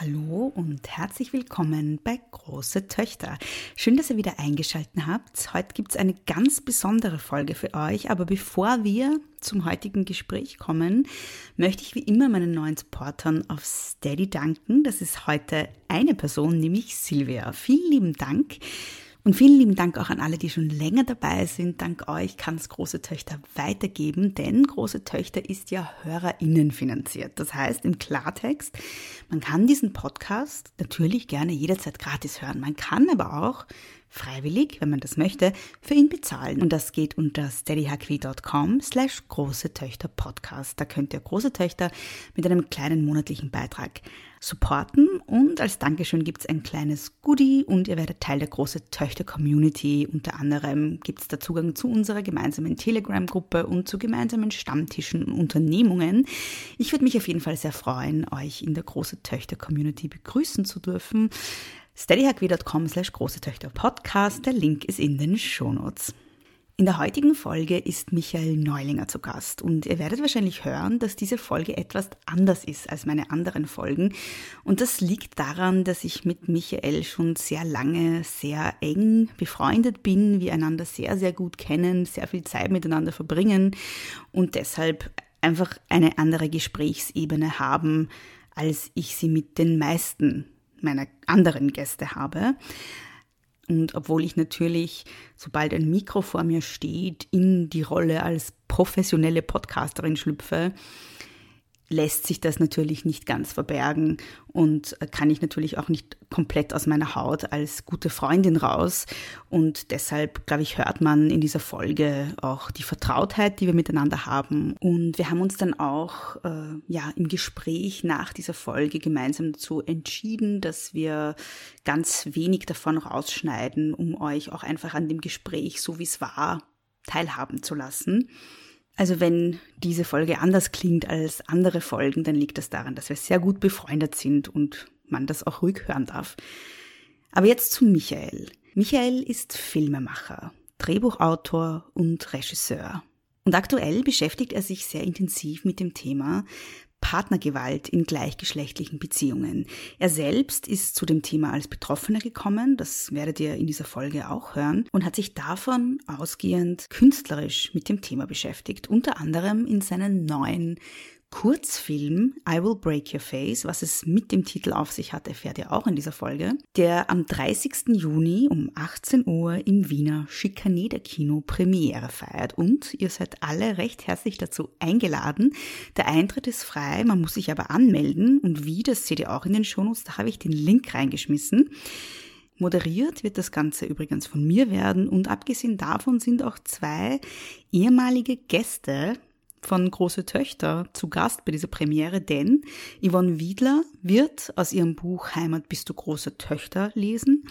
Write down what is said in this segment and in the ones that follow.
Hallo und herzlich willkommen bei Große Töchter. Schön, dass ihr wieder eingeschaltet habt. Heute gibt es eine ganz besondere Folge für euch, aber bevor wir zum heutigen Gespräch kommen, möchte ich wie immer meinen neuen Supportern auf Steady danken. Das ist heute eine Person, nämlich Silvia. Vielen lieben Dank. Und vielen lieben Dank auch an alle, die schon länger dabei sind. Dank euch kann es Große Töchter weitergeben, denn Große Töchter ist ja HörerInnen finanziert. Das heißt im Klartext, man kann diesen Podcast natürlich gerne jederzeit gratis hören. Man kann aber auch freiwillig, wenn man das möchte, für ihn bezahlen. Und das geht unter steadyhq.com slash große Töchter Podcast. Da könnt ihr große Töchter mit einem kleinen monatlichen Beitrag supporten und als Dankeschön gibt es ein kleines Goodie und ihr werdet Teil der große Töchter Community. Unter anderem gibt es da Zugang zu unserer gemeinsamen Telegram-Gruppe und zu gemeinsamen Stammtischen und Unternehmungen. Ich würde mich auf jeden Fall sehr freuen, euch in der große Töchter Community begrüßen zu dürfen steadyhq.com slash große Töchter Podcast. Der Link ist in den Shownotes. In der heutigen Folge ist Michael Neulinger zu Gast und ihr werdet wahrscheinlich hören, dass diese Folge etwas anders ist als meine anderen Folgen. Und das liegt daran, dass ich mit Michael schon sehr lange sehr eng befreundet bin, wir einander sehr, sehr gut kennen, sehr viel Zeit miteinander verbringen und deshalb einfach eine andere Gesprächsebene haben, als ich sie mit den meisten meiner anderen Gäste habe. Und obwohl ich natürlich, sobald ein Mikro vor mir steht, in die Rolle als professionelle Podcasterin schlüpfe, lässt sich das natürlich nicht ganz verbergen und kann ich natürlich auch nicht komplett aus meiner Haut als gute Freundin raus. Und deshalb, glaube ich, hört man in dieser Folge auch die Vertrautheit, die wir miteinander haben. Und wir haben uns dann auch äh, ja im Gespräch nach dieser Folge gemeinsam dazu entschieden, dass wir ganz wenig davon rausschneiden, um euch auch einfach an dem Gespräch, so wie es war, teilhaben zu lassen. Also wenn diese Folge anders klingt als andere Folgen, dann liegt das daran, dass wir sehr gut befreundet sind und man das auch ruhig hören darf. Aber jetzt zu Michael. Michael ist Filmemacher, Drehbuchautor und Regisseur. Und aktuell beschäftigt er sich sehr intensiv mit dem Thema Partnergewalt in gleichgeschlechtlichen Beziehungen. Er selbst ist zu dem Thema als Betroffener gekommen, das werdet ihr in dieser Folge auch hören, und hat sich davon ausgehend künstlerisch mit dem Thema beschäftigt, unter anderem in seinen neuen Kurzfilm I Will Break Your Face, was es mit dem Titel auf sich hat, erfährt ihr auch in dieser Folge, der am 30. Juni um 18 Uhr im Wiener Schikaneder Kino Premiere feiert. Und ihr seid alle recht herzlich dazu eingeladen. Der Eintritt ist frei, man muss sich aber anmelden. Und wie, das seht ihr auch in den Shownotes, da habe ich den Link reingeschmissen. Moderiert wird das Ganze übrigens von mir werden und abgesehen davon sind auch zwei ehemalige Gäste von Große Töchter zu Gast bei dieser Premiere, denn Yvonne Wiedler wird aus ihrem Buch Heimat bist du große Töchter lesen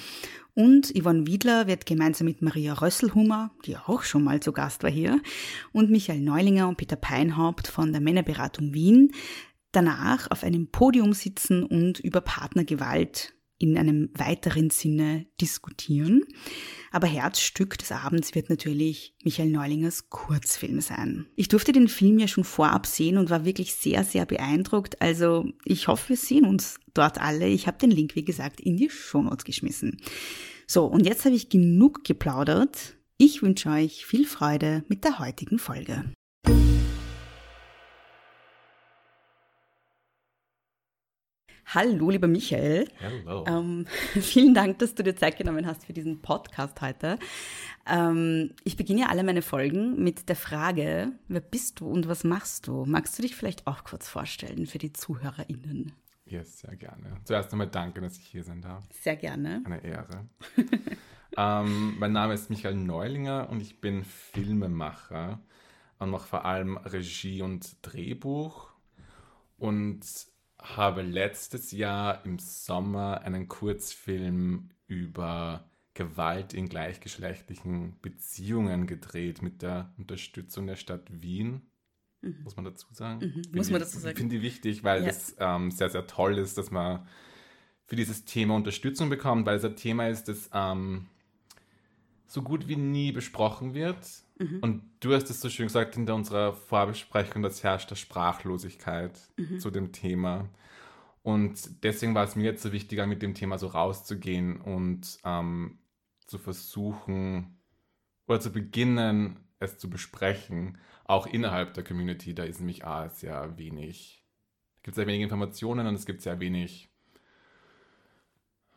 und Yvonne Wiedler wird gemeinsam mit Maria Rösselhummer, die auch schon mal zu Gast war hier, und Michael Neulinger und Peter Peinhaupt von der Männerberatung Wien danach auf einem Podium sitzen und über Partnergewalt in einem weiteren Sinne diskutieren. Aber Herzstück des Abends wird natürlich Michael Neulingers Kurzfilm sein. Ich durfte den Film ja schon vorab sehen und war wirklich sehr, sehr beeindruckt. Also ich hoffe, wir sehen uns dort alle. Ich habe den Link, wie gesagt, in die Shownotes geschmissen. So, und jetzt habe ich genug geplaudert. Ich wünsche euch viel Freude mit der heutigen Folge. Hallo, lieber Michael. Hallo. Ähm, vielen Dank, dass du dir Zeit genommen hast für diesen Podcast heute. Ähm, ich beginne ja alle meine Folgen mit der Frage, wer bist du und was machst du? Magst du dich vielleicht auch kurz vorstellen für die ZuhörerInnen? Ja, yes, sehr gerne. Zuerst einmal danke, dass ich hier sein darf. Sehr gerne. Eine Ehre. ähm, mein Name ist Michael Neulinger und ich bin Filmemacher und mache vor allem Regie und Drehbuch und habe letztes Jahr im Sommer einen Kurzfilm über Gewalt in gleichgeschlechtlichen Beziehungen gedreht mit der Unterstützung der Stadt Wien. Mhm. Muss man dazu sagen? Mhm. Muss man dazu sagen. Ich finde die wichtig, weil ja. das ähm, sehr, sehr toll ist, dass man für dieses Thema Unterstützung bekommt, weil es ein Thema ist, das ähm, so gut wie nie besprochen wird. Mhm. Und du hast es so schön gesagt in unserer Vorbesprechung, dass herrscht der Sprachlosigkeit mhm. zu dem Thema. Und deswegen war es mir jetzt so wichtiger, mit dem Thema so rauszugehen und ähm, zu versuchen oder zu beginnen, es zu besprechen, auch innerhalb der Community. Da ist nämlich auch sehr wenig, es gibt sehr wenig Informationen und es gibt sehr wenig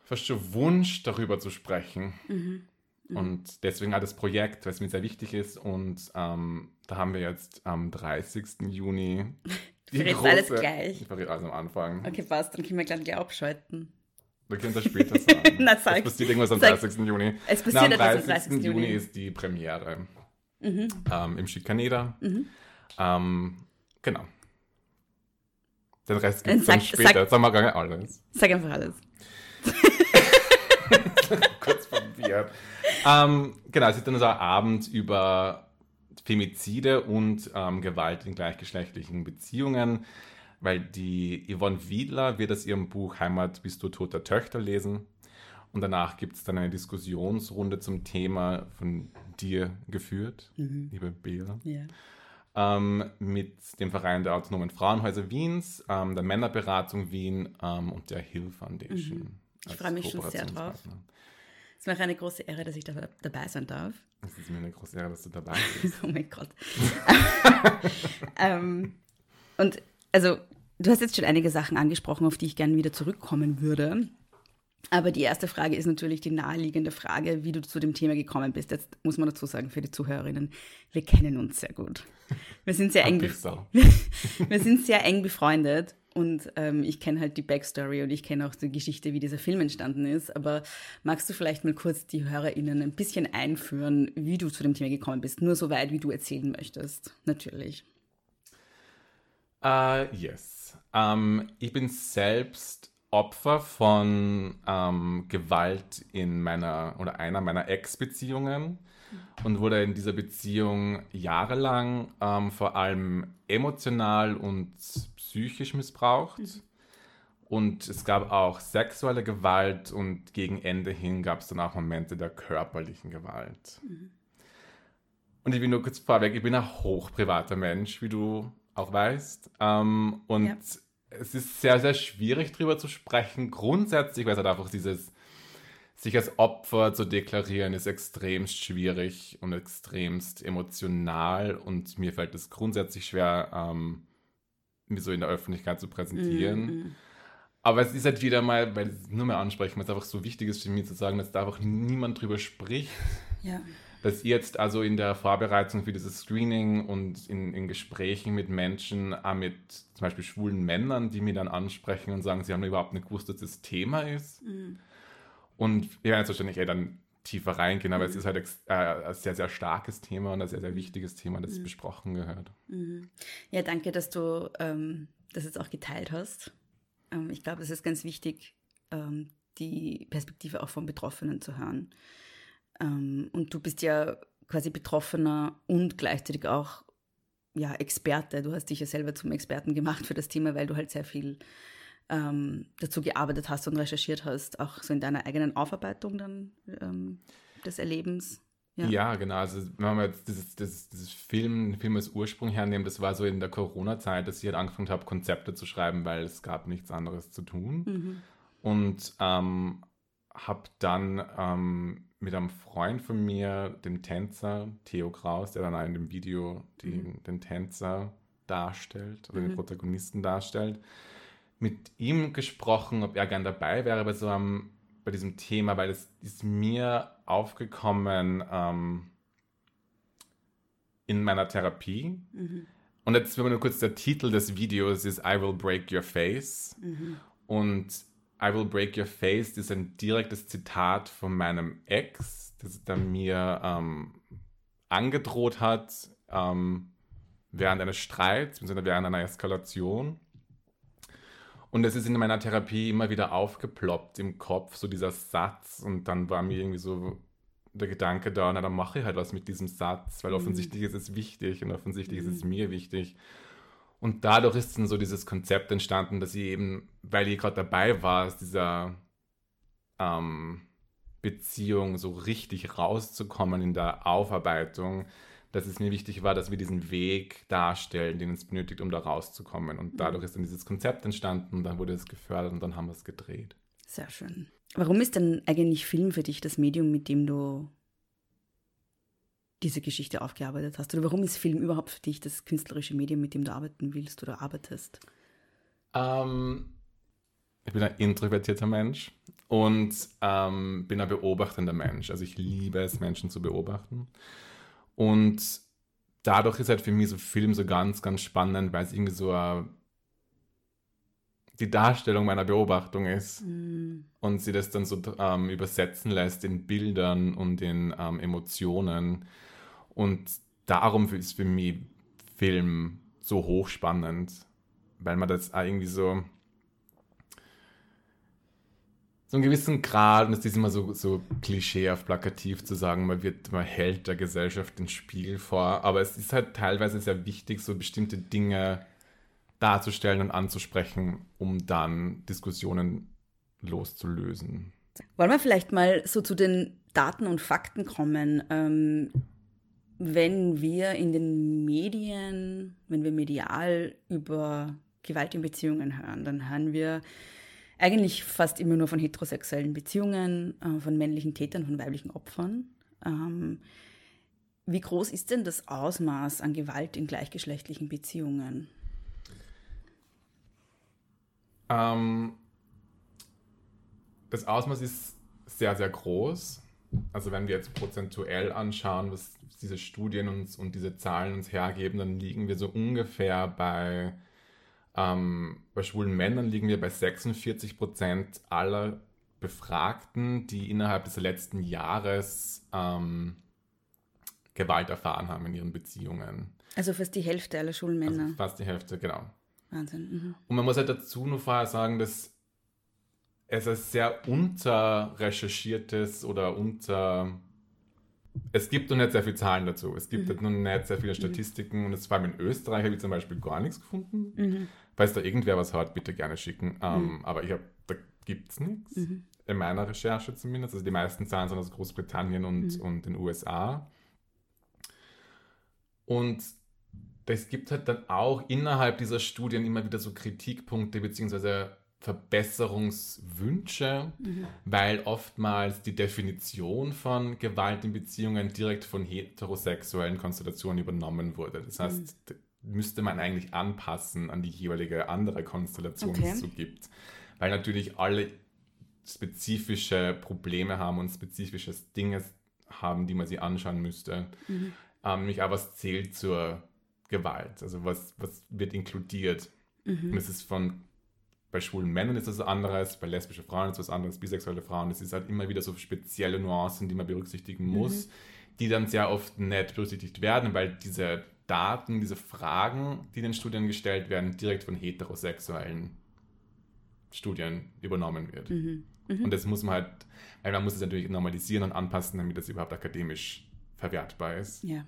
fast schon Wunsch, darüber zu sprechen. Mhm. Mhm. Und deswegen auch das Projekt, es mir sehr wichtig ist. Und ähm, da haben wir jetzt am 30. Juni. Du verrätst alles gleich. Ich verrät alles am Anfang. Okay, passt. Dann können wir gleich abschalten. Wir können das später sagen. Na, sag. Es passiert irgendwas am sag. 30. Juni. Es passiert Na, am 30. 30. Juni. Juni ist die Premiere. Mhm. Ähm, Im Schikaneder. Mhm. Ähm, genau. Den Rest gibt es dann später. Sag, wir gar nicht alles. Sag einfach alles. Kurz verwirrt. Ähm, genau, es ist dann so ein Abend über Femizide und ähm, Gewalt in gleichgeschlechtlichen Beziehungen, weil die Yvonne Wiedler wird aus ihrem Buch Heimat bist du toter Töchter lesen. Und danach gibt es dann eine Diskussionsrunde zum Thema von dir geführt, mhm. liebe Bea. Yeah. Ähm, mit dem Verein der Autonomen Frauenhäuser Wiens, ähm, der Männerberatung Wien ähm, und der Hill Foundation. Mhm. Ich freue mich schon sehr drauf. Es ist mir eine große Ehre, dass ich da, dabei sein darf. Es ist mir eine große Ehre, dass du dabei bist. oh mein Gott. ähm, und also, du hast jetzt schon einige Sachen angesprochen, auf die ich gerne wieder zurückkommen würde. Aber die erste Frage ist natürlich die naheliegende Frage, wie du zu dem Thema gekommen bist. Jetzt muss man dazu sagen, für die Zuhörerinnen, wir kennen uns sehr gut. Wir sind sehr, eng, wir sind sehr eng befreundet und ähm, ich kenne halt die Backstory und ich kenne auch die Geschichte, wie dieser Film entstanden ist. Aber magst du vielleicht mal kurz die HörerInnen ein bisschen einführen, wie du zu dem Thema gekommen bist? Nur so weit, wie du erzählen möchtest, natürlich. Uh, yes. Um, ähm, ich bin selbst Opfer von um, ähm, Gewalt in meiner oder einer meiner Ex-Beziehungen und wurde in dieser Beziehung jahrelang ähm, vor allem emotional und psychisch missbraucht. Mhm. Und es gab auch sexuelle Gewalt und gegen Ende hin gab es dann auch Momente der körperlichen Gewalt. Mhm. Und ich bin nur kurz vorweg, ich bin ein hochprivater Mensch, wie du auch weißt. Ähm, und ja. es ist sehr, sehr schwierig darüber zu sprechen. Grundsätzlich, weil es halt einfach dieses sich als Opfer zu deklarieren, ist extremst schwierig und extremst emotional und mir fällt es grundsätzlich schwer, ähm, mir so in der Öffentlichkeit zu präsentieren. Mm -hmm. Aber es ist halt wieder mal, weil es nur mehr ansprechen, weil es einfach so wichtig ist für mich zu sagen, dass da einfach niemand drüber spricht. Ja. Dass ihr jetzt also in der Vorbereitung für dieses Screening und in, in Gesprächen mit Menschen, auch mit zum Beispiel schwulen Männern, die mir dann ansprechen und sagen, sie haben überhaupt nicht gewusst, dass das Thema ist. Mm und wir werden jetzt wahrscheinlich eher dann tiefer reingehen, aber mhm. es ist halt äh, ein sehr, sehr starkes Thema und ein sehr, sehr wichtiges Thema, das mhm. besprochen gehört. Mhm. Ja, danke, dass du ähm, das jetzt auch geteilt hast. Ähm, ich glaube, es ist ganz wichtig, ähm, die Perspektive auch von Betroffenen zu hören. Ähm, und du bist ja quasi Betroffener und gleichzeitig auch ja, Experte. Du hast dich ja selber zum Experten gemacht für das Thema, weil du halt sehr viel ähm, dazu gearbeitet hast und recherchiert hast, auch so in deiner eigenen Aufarbeitung dann ähm, des Erlebens. Ja. ja, genau. Also wenn man jetzt dieses, dieses, dieses Film, Film als Ursprung hernehmen, das war so in der Corona-Zeit, dass ich halt angefangen habe, Konzepte zu schreiben, weil es gab nichts anderes zu tun. Mhm. Und ähm, habe dann ähm, mit einem Freund von mir, dem Tänzer, Theo Kraus, der dann in dem Video den, mhm. den Tänzer darstellt oder mhm. den Protagonisten darstellt, mit ihm gesprochen, ob er gern dabei wäre bei so einem, bei diesem Thema, weil es ist mir aufgekommen ähm, in meiner Therapie. Mhm. Und jetzt nur kurz der Titel des Videos ist I Will Break Your Face. Mhm. Und I Will Break Your Face ist ein direktes Zitat von meinem Ex, das er mir ähm, angedroht hat ähm, während eines Streits, während einer Eskalation. Und es ist in meiner Therapie immer wieder aufgeploppt im Kopf, so dieser Satz. Und dann war mir irgendwie so der Gedanke da, na dann mache ich halt was mit diesem Satz, weil mhm. offensichtlich ist es wichtig und offensichtlich mhm. ist es mhm. mir wichtig. Und dadurch ist dann so dieses Konzept entstanden, dass ich eben, weil ich gerade dabei war, aus dieser ähm, Beziehung so richtig rauszukommen in der Aufarbeitung, dass es mir wichtig war, dass wir diesen Weg darstellen, den es benötigt, um da rauszukommen. Und mhm. dadurch ist dann dieses Konzept entstanden, dann wurde es gefördert und dann haben wir es gedreht. Sehr schön. Warum ist denn eigentlich Film für dich das Medium, mit dem du diese Geschichte aufgearbeitet hast? Oder warum ist Film überhaupt für dich das künstlerische Medium, mit dem du arbeiten willst oder arbeitest? Ähm, ich bin ein introvertierter Mensch und ähm, bin ein beobachtender Mensch. Also ich liebe es, Menschen zu beobachten. Und dadurch ist halt für mich so Film so ganz, ganz spannend, weil es irgendwie so eine, die Darstellung meiner Beobachtung ist mm. und sie das dann so ähm, übersetzen lässt in Bildern und in ähm, Emotionen. Und darum ist für mich Film so hochspannend, weil man das irgendwie so so einen gewissen Grad, und es ist immer so, so klischeehaft plakativ zu sagen, man wird, man hält der Gesellschaft den Spiegel vor, aber es ist halt teilweise sehr wichtig, so bestimmte Dinge darzustellen und anzusprechen, um dann Diskussionen loszulösen. Wollen wir vielleicht mal so zu den Daten und Fakten kommen? Ähm, wenn wir in den Medien, wenn wir medial über Gewalt in Beziehungen hören, dann hören wir eigentlich fast immer nur von heterosexuellen Beziehungen, äh, von männlichen Tätern, von weiblichen Opfern. Ähm, wie groß ist denn das Ausmaß an Gewalt in gleichgeschlechtlichen Beziehungen? Ähm, das Ausmaß ist sehr, sehr groß. Also wenn wir jetzt prozentuell anschauen, was diese Studien uns und diese Zahlen uns hergeben, dann liegen wir so ungefähr bei ähm, bei schwulen Männern liegen wir bei 46 Prozent aller Befragten, die innerhalb des letzten Jahres ähm, Gewalt erfahren haben in ihren Beziehungen. Also fast die Hälfte aller schwulen Männer. Also fast die Hälfte, genau. Wahnsinn. Mhm. Und man muss halt dazu nur vorher sagen, dass es ein sehr unterrecherchiertes oder unter es gibt noch nicht sehr viele Zahlen dazu. Es gibt mhm. halt noch nicht sehr viele mhm. Statistiken und es vor allem in Österreich habe ich zum Beispiel gar nichts gefunden. Falls da irgendwer was hat, bitte gerne schicken. Ähm, mhm. Aber ich habe, da gibt es nichts. Mhm. In meiner Recherche zumindest. Also die meisten Zahlen sind aus Großbritannien und, mhm. und den USA. Und es gibt halt dann auch innerhalb dieser Studien immer wieder so Kritikpunkte beziehungsweise Verbesserungswünsche, mhm. weil oftmals die Definition von Gewalt in Beziehungen direkt von heterosexuellen Konstellationen übernommen wurde. Das heißt, mhm. Müsste man eigentlich anpassen an die jeweilige andere Konstellation, okay. die es so gibt. Weil natürlich alle spezifische Probleme haben und spezifische Dinge haben, die man sich anschauen müsste. Mhm. Ähm, nämlich auch was zählt zur Gewalt, also was, was wird inkludiert. Mhm. Und es ist von bei schwulen Männern ist das was anderes, bei lesbischen Frauen ist das was anderes, bisexuelle Frauen. Es ist halt immer wieder so spezielle Nuancen, die man berücksichtigen mhm. muss, mhm. die dann sehr oft nicht berücksichtigt werden, weil diese Daten, diese Fragen, die in den Studien gestellt werden, direkt von heterosexuellen Studien übernommen wird. Mhm. Mhm. Und das muss man halt, weil man muss es natürlich normalisieren und anpassen, damit das überhaupt akademisch verwertbar ist. Ja.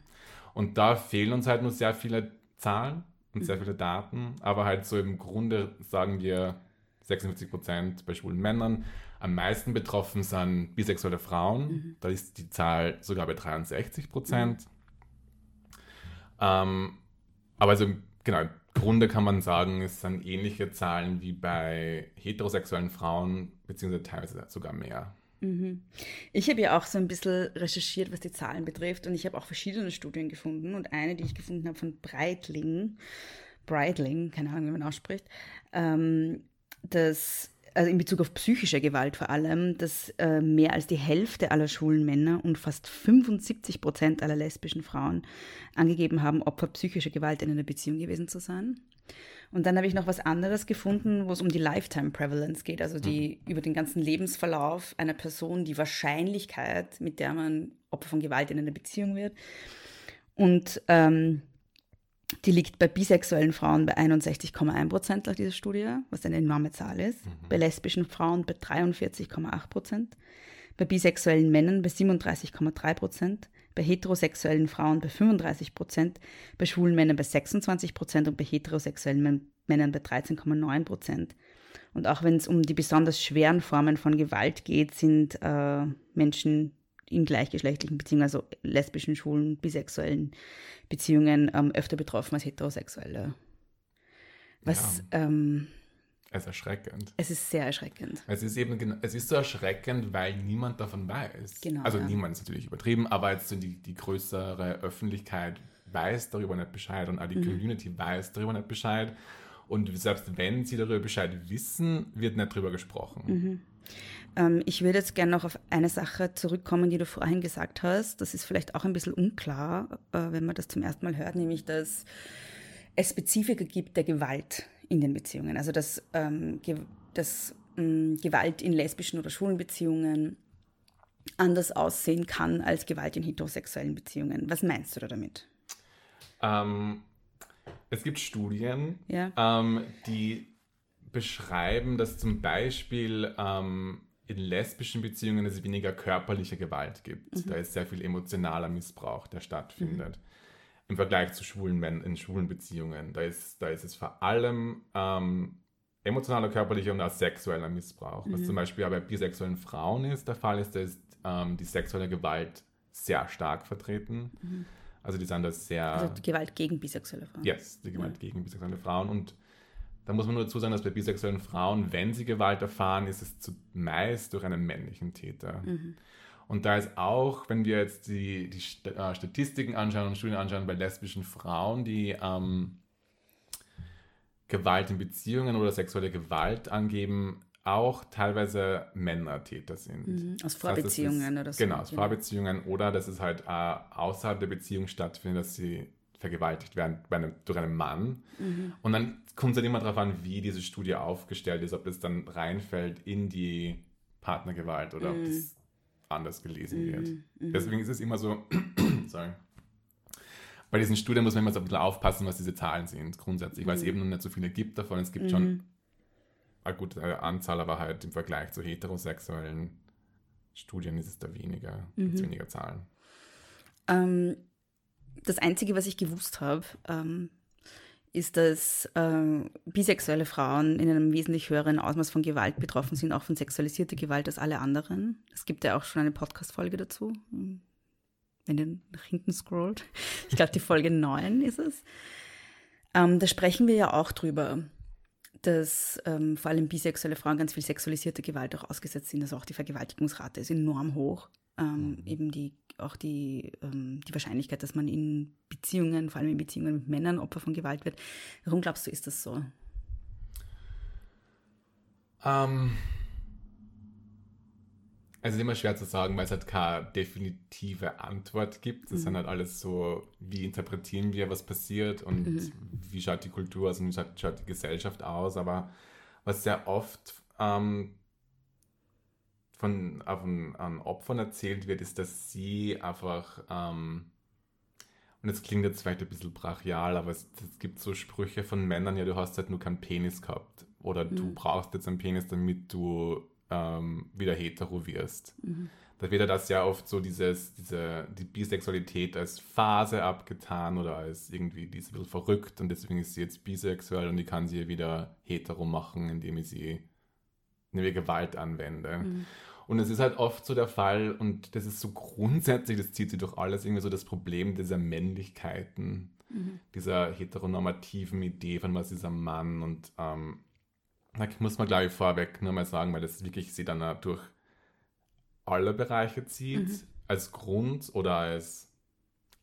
Und da fehlen uns halt nur sehr viele Zahlen und sehr viele Daten, aber halt so im Grunde sagen wir 56 Prozent bei schwulen Männern. Am meisten betroffen sind bisexuelle Frauen, mhm. da ist die Zahl sogar bei 63 Prozent. Ähm, aber also genau, im Grunde kann man sagen, es sind ähnliche Zahlen wie bei heterosexuellen Frauen, beziehungsweise teilweise sogar mehr. Mhm. Ich habe ja auch so ein bisschen recherchiert, was die Zahlen betrifft und ich habe auch verschiedene Studien gefunden und eine, die ich gefunden habe von Breitling, Breitling, keine Ahnung, wie man ausspricht, ähm, dass also in Bezug auf psychische Gewalt vor allem, dass äh, mehr als die Hälfte aller schwulen Männer und fast 75 Prozent aller lesbischen Frauen angegeben haben, Opfer psychischer Gewalt in einer Beziehung gewesen zu sein. Und dann habe ich noch was anderes gefunden, wo es um die Lifetime Prevalence geht, also die mhm. über den ganzen Lebensverlauf einer Person, die Wahrscheinlichkeit, mit der man Opfer von Gewalt in einer Beziehung wird. Und ähm, die liegt bei bisexuellen Frauen bei 61,1 Prozent laut dieser Studie, was eine enorme Zahl ist. Mhm. Bei lesbischen Frauen bei 43,8 Prozent. Bei bisexuellen Männern bei 37,3 Prozent. Bei heterosexuellen Frauen bei 35 Prozent. Bei schwulen Männern bei 26 Prozent und bei heterosexuellen Männern bei 13,9 Prozent. Und auch wenn es um die besonders schweren Formen von Gewalt geht, sind äh, Menschen in gleichgeschlechtlichen Beziehungen, also lesbischen, schwulen, bisexuellen Beziehungen ähm, öfter betroffen als heterosexuelle. Was ja. ähm, es ist erschreckend. Es ist sehr erschreckend. Es ist eben es ist so erschreckend, weil niemand davon weiß. Genau, also ja. niemand ist natürlich übertrieben, aber jetzt so die, die größere Öffentlichkeit weiß darüber nicht Bescheid und auch die mhm. Community weiß darüber nicht Bescheid. Und selbst wenn sie darüber Bescheid wissen, wird nicht darüber gesprochen. Mhm. Ähm, ich würde jetzt gerne noch auf eine Sache zurückkommen, die du vorhin gesagt hast. Das ist vielleicht auch ein bisschen unklar, äh, wenn man das zum ersten Mal hört, nämlich dass es Spezifika gibt der Gewalt in den Beziehungen. Also dass, ähm, dass ähm, Gewalt in lesbischen oder schwulen Beziehungen anders aussehen kann als Gewalt in heterosexuellen Beziehungen. Was meinst du da damit? Ähm, es gibt Studien, ja. ähm, die beschreiben, dass zum Beispiel ähm, in lesbischen Beziehungen es weniger körperliche Gewalt gibt. Mhm. Da ist sehr viel emotionaler Missbrauch, der stattfindet. Mhm. Im Vergleich zu schwulen Männern in schwulen Beziehungen. Da ist, da ist es vor allem ähm, emotionaler, körperlicher und auch sexueller Missbrauch. Mhm. Was zum Beispiel bei bisexuellen Frauen ist, der Fall ist, da ist ähm, die sexuelle Gewalt sehr stark vertreten. Also die sind da sehr... Also die Gewalt gegen bisexuelle Frauen. Yes, die Gewalt ja. gegen bisexuelle Frauen. Und da muss man nur dazu sagen, dass bei bisexuellen Frauen, wenn sie Gewalt erfahren, ist es zumeist durch einen männlichen Täter. Mhm. Und da ist auch, wenn wir jetzt die, die äh, Statistiken anschauen und Studien anschauen bei lesbischen Frauen, die ähm, Gewalt in Beziehungen oder sexuelle Gewalt angeben, auch teilweise Männer Täter sind. Mhm, aus Vorbeziehungen das heißt, oder so. Genau, aus Vorbeziehungen oder dass es halt äh, außerhalb der Beziehung stattfindet, dass sie vergewaltigt werden einem, durch einen Mann. Mhm. Und dann kommt es halt immer darauf an, wie diese Studie aufgestellt ist, ob das dann reinfällt in die Partnergewalt oder mhm. ob das anders gelesen mhm. wird. Mhm. Deswegen ist es immer so, sorry. Bei diesen Studien muss man immer so ein bisschen aufpassen, was diese Zahlen sind, grundsätzlich, weil es mhm. eben noch nicht so viele gibt davon. Es gibt schon mhm. Eine gute Anzahl, aber halt im Vergleich zu heterosexuellen Studien ist es da weniger, mhm. weniger Zahlen. Ähm, das Einzige, was ich gewusst habe, ähm, ist, dass äh, bisexuelle Frauen in einem wesentlich höheren Ausmaß von Gewalt betroffen sind, auch von sexualisierter Gewalt als alle anderen. Es gibt ja auch schon eine Podcast-Folge dazu, wenn ihr nach hinten scrollt. Ich glaube, die Folge 9 ist es. Ähm, da sprechen wir ja auch drüber, dass ähm, vor allem bisexuelle Frauen ganz viel sexualisierte Gewalt auch ausgesetzt sind. Also auch die Vergewaltigungsrate ist enorm hoch. Ähm, mhm. Eben die auch die, ähm, die Wahrscheinlichkeit, dass man in Beziehungen, vor allem in Beziehungen mit Männern, Opfer von Gewalt wird. Warum glaubst du, ist das so? Ähm, also es ist immer schwer zu sagen, weil es halt keine definitive Antwort gibt. Das mhm. sind halt alles so, wie interpretieren wir, was passiert und mhm. wie schaut die Kultur aus und wie schaut, schaut die Gesellschaft aus. Aber was sehr oft ähm, von, von an Opfern erzählt wird, ist, dass sie einfach, ähm, und es klingt jetzt vielleicht ein bisschen brachial, aber es, es, gibt so Sprüche von Männern, ja, du hast halt nur keinen Penis gehabt. Oder mhm. du brauchst jetzt einen Penis, damit du ähm, wieder hetero wirst. Mhm. Da wird ja das ja oft so dieses, diese, die Bisexualität als Phase abgetan oder als irgendwie, die ist ein bisschen verrückt und deswegen ist sie jetzt bisexuell und ich kann sie wieder hetero machen, indem ich sie indem ich Gewalt anwende. Mhm. Und es ist halt oft so der Fall, und das ist so grundsätzlich, das zieht sich durch alles, irgendwie so das Problem dieser Männlichkeiten, mhm. dieser heteronormativen Idee von was ist ein Mann. Und ähm, muss man, glaube ich, vorweg nur mal sagen, weil das wirklich sie dann durch alle Bereiche zieht, mhm. als Grund oder als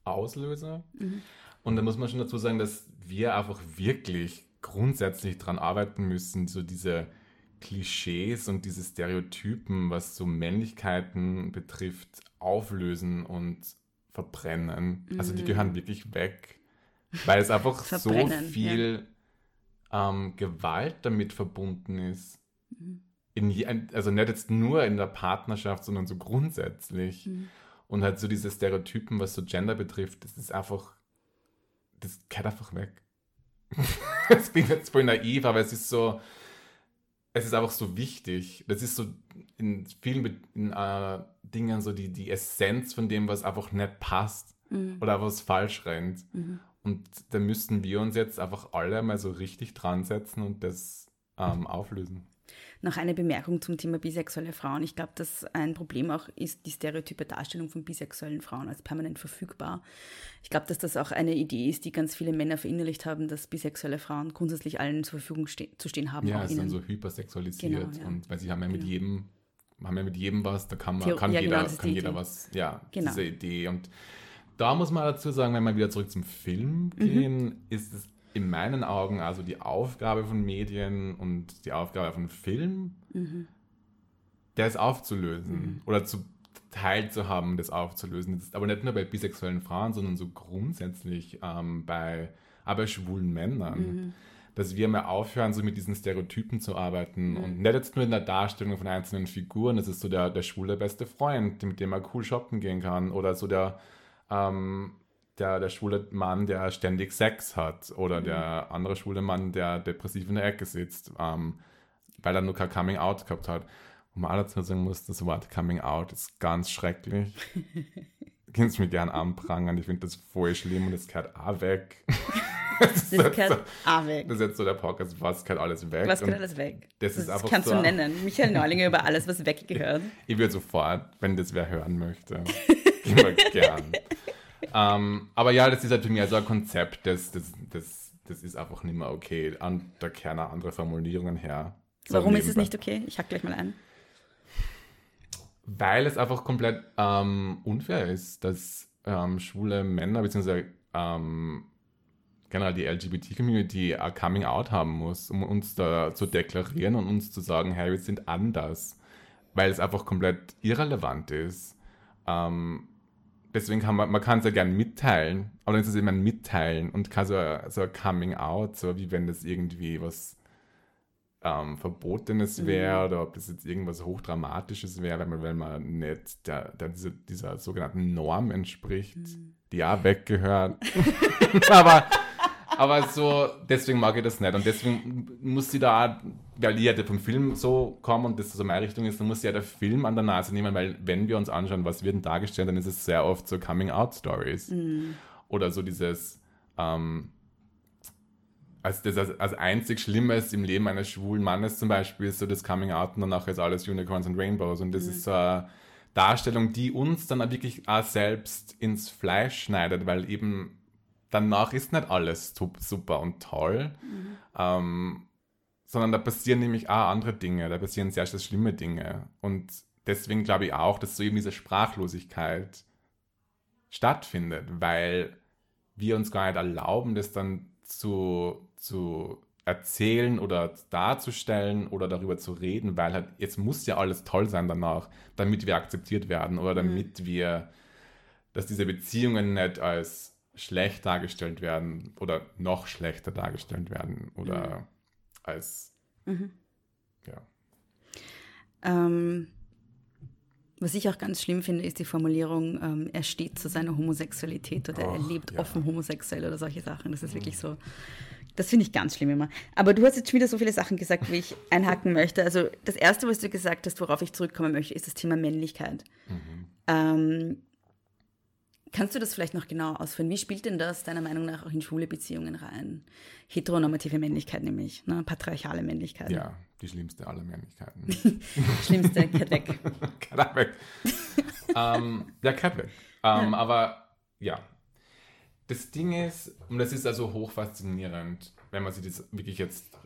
Auslöser. Mhm. Und da muss man schon dazu sagen, dass wir einfach wirklich grundsätzlich daran arbeiten müssen, so diese Klischees und diese Stereotypen, was so Männlichkeiten betrifft, auflösen und verbrennen. Mhm. Also die gehören wirklich weg, weil es einfach so viel. Ähm, Gewalt damit verbunden ist. Mhm. Je, also nicht jetzt nur in der Partnerschaft, sondern so grundsätzlich. Mhm. Und halt so diese Stereotypen, was so Gender betrifft, das ist einfach, das geht einfach weg. das klingt jetzt voll naiv, aber es ist so, es ist einfach so wichtig. Das ist so in vielen in, uh, Dingen so die, die Essenz von dem, was einfach nicht passt mhm. oder was falsch rennt. Mhm. Und da müssten wir uns jetzt einfach alle mal so richtig dran setzen und das ähm, auflösen. Noch eine Bemerkung zum Thema bisexuelle Frauen. Ich glaube, dass ein Problem auch ist die stereotype Darstellung von bisexuellen Frauen als permanent verfügbar. Ich glaube, dass das auch eine Idee ist, die ganz viele Männer verinnerlicht haben, dass bisexuelle Frauen grundsätzlich allen zur Verfügung ste zu stehen haben. Ja, es ist dann so hypersexualisiert. Genau, ja. Und weil sie haben ja mit genau. jedem haben ja mit jedem was, da kann, man, kann ja, jeder, genau, kann jeder was, ja, genau. diese Idee. Und da muss man dazu sagen, wenn wir wieder zurück zum Film mhm. gehen, mhm. ist es in meinen Augen also die Aufgabe von Medien und die Aufgabe von Film, mhm. das aufzulösen mhm. oder zu teilzuhaben, das aufzulösen. Das ist aber nicht nur bei bisexuellen Frauen, sondern so grundsätzlich ähm, bei, aber schwulen Männern. Mhm. Dass wir mal aufhören, so mit diesen Stereotypen zu arbeiten mhm. und nicht jetzt nur in der Darstellung von einzelnen Figuren. Das ist so der, der schwule beste Freund, mit dem man cool shoppen gehen kann oder so der ähm, der, der schwule Mann, der ständig Sex hat oder mhm. der andere schwule Mann, der depressiv in der Ecke sitzt, ähm, weil er nur kein Coming Out gehabt hat. Und man dazu sagen muss, das Wort Coming Out ist ganz schrecklich. du kannst mich gern anprangern, ich finde das voll schlimm und es gehört auch weg. das, das gehört so, auch weg. Das ist jetzt so der Podcast, was gehört alles weg? Was gehört alles weg? Das, das ist einfach kannst so, du nennen. Michael Neulinger über alles, was weggehört. Ich, ich würde sofort, wenn das wer hören möchte, immer gern. ähm, aber ja, das ist halt für mich also ein Konzept, das, das, das, das ist einfach nicht mehr okay. Und da kehren andere Formulierungen her. So Warum ist es nicht okay? Ich hack gleich mal ein. Weil es einfach komplett ähm, unfair ist, dass ähm, schwule Männer bzw. Ähm, generell die LGBT-Community ein Coming Out haben muss, um uns da zu deklarieren und uns zu sagen, hey, wir sind anders. Weil es einfach komplett irrelevant ist. Ähm, deswegen kann man, man kann es ja gern mitteilen, aber dann ist es immer ein Mitteilen und kein so, so ein Coming Out, so wie wenn das irgendwie was ähm, Verbotenes wäre mhm. oder ob das jetzt irgendwas Hochdramatisches wäre, wenn man, wenn man nicht der, der, dieser, dieser sogenannten Norm entspricht, mhm. die auch weggehört. aber aber so, deswegen mag ich das nicht. Und deswegen muss sie da, weil ich ja vom Film so komme und das so meine Richtung ist, dann muss sie ja der Film an der Nase nehmen, weil wenn wir uns anschauen, was wird denn dargestellt, dann ist es sehr oft so Coming-out-Stories. Mhm. Oder so dieses, ähm, als das als, als einzig Schlimmes im Leben eines schwulen Mannes zum Beispiel ist so das Coming Out und danach ist alles Unicorns und Rainbows. Und das mhm. ist so eine Darstellung, die uns dann auch wirklich auch selbst ins Fleisch schneidet, weil eben danach ist nicht alles super und toll, mhm. ähm, sondern da passieren nämlich auch andere Dinge, da passieren sehr, sehr schlimme Dinge. Und deswegen glaube ich auch, dass so eben diese Sprachlosigkeit stattfindet, weil wir uns gar nicht erlauben, das dann zu, zu erzählen oder darzustellen oder darüber zu reden, weil halt jetzt muss ja alles toll sein danach, damit wir akzeptiert werden oder mhm. damit mhm. wir, dass diese Beziehungen nicht als schlecht dargestellt werden oder noch schlechter dargestellt werden oder mhm. als mhm. ja. Ähm, was ich auch ganz schlimm finde, ist die Formulierung, ähm, er steht zu seiner Homosexualität oder Och, er lebt ja. offen homosexuell oder solche Sachen. Das ist wirklich so. Das finde ich ganz schlimm immer. Aber du hast jetzt schon wieder so viele Sachen gesagt, wie ich einhaken möchte. Also das Erste, was du gesagt hast, worauf ich zurückkommen möchte, ist das Thema Männlichkeit. Mhm. Ähm, Kannst du das vielleicht noch genau ausführen? Wie spielt denn das deiner Meinung nach auch in schwule Beziehungen rein? Heteronormative Männlichkeit nämlich, ne? patriarchale Männlichkeit. Ja, die schlimmste aller Männlichkeiten. schlimmste, Cat weg. Cat weg. ähm, ja, Cat weg. Ähm, ja. Aber ja, das Ding ist, und das ist also hochfaszinierend, wenn man sich das wirklich jetzt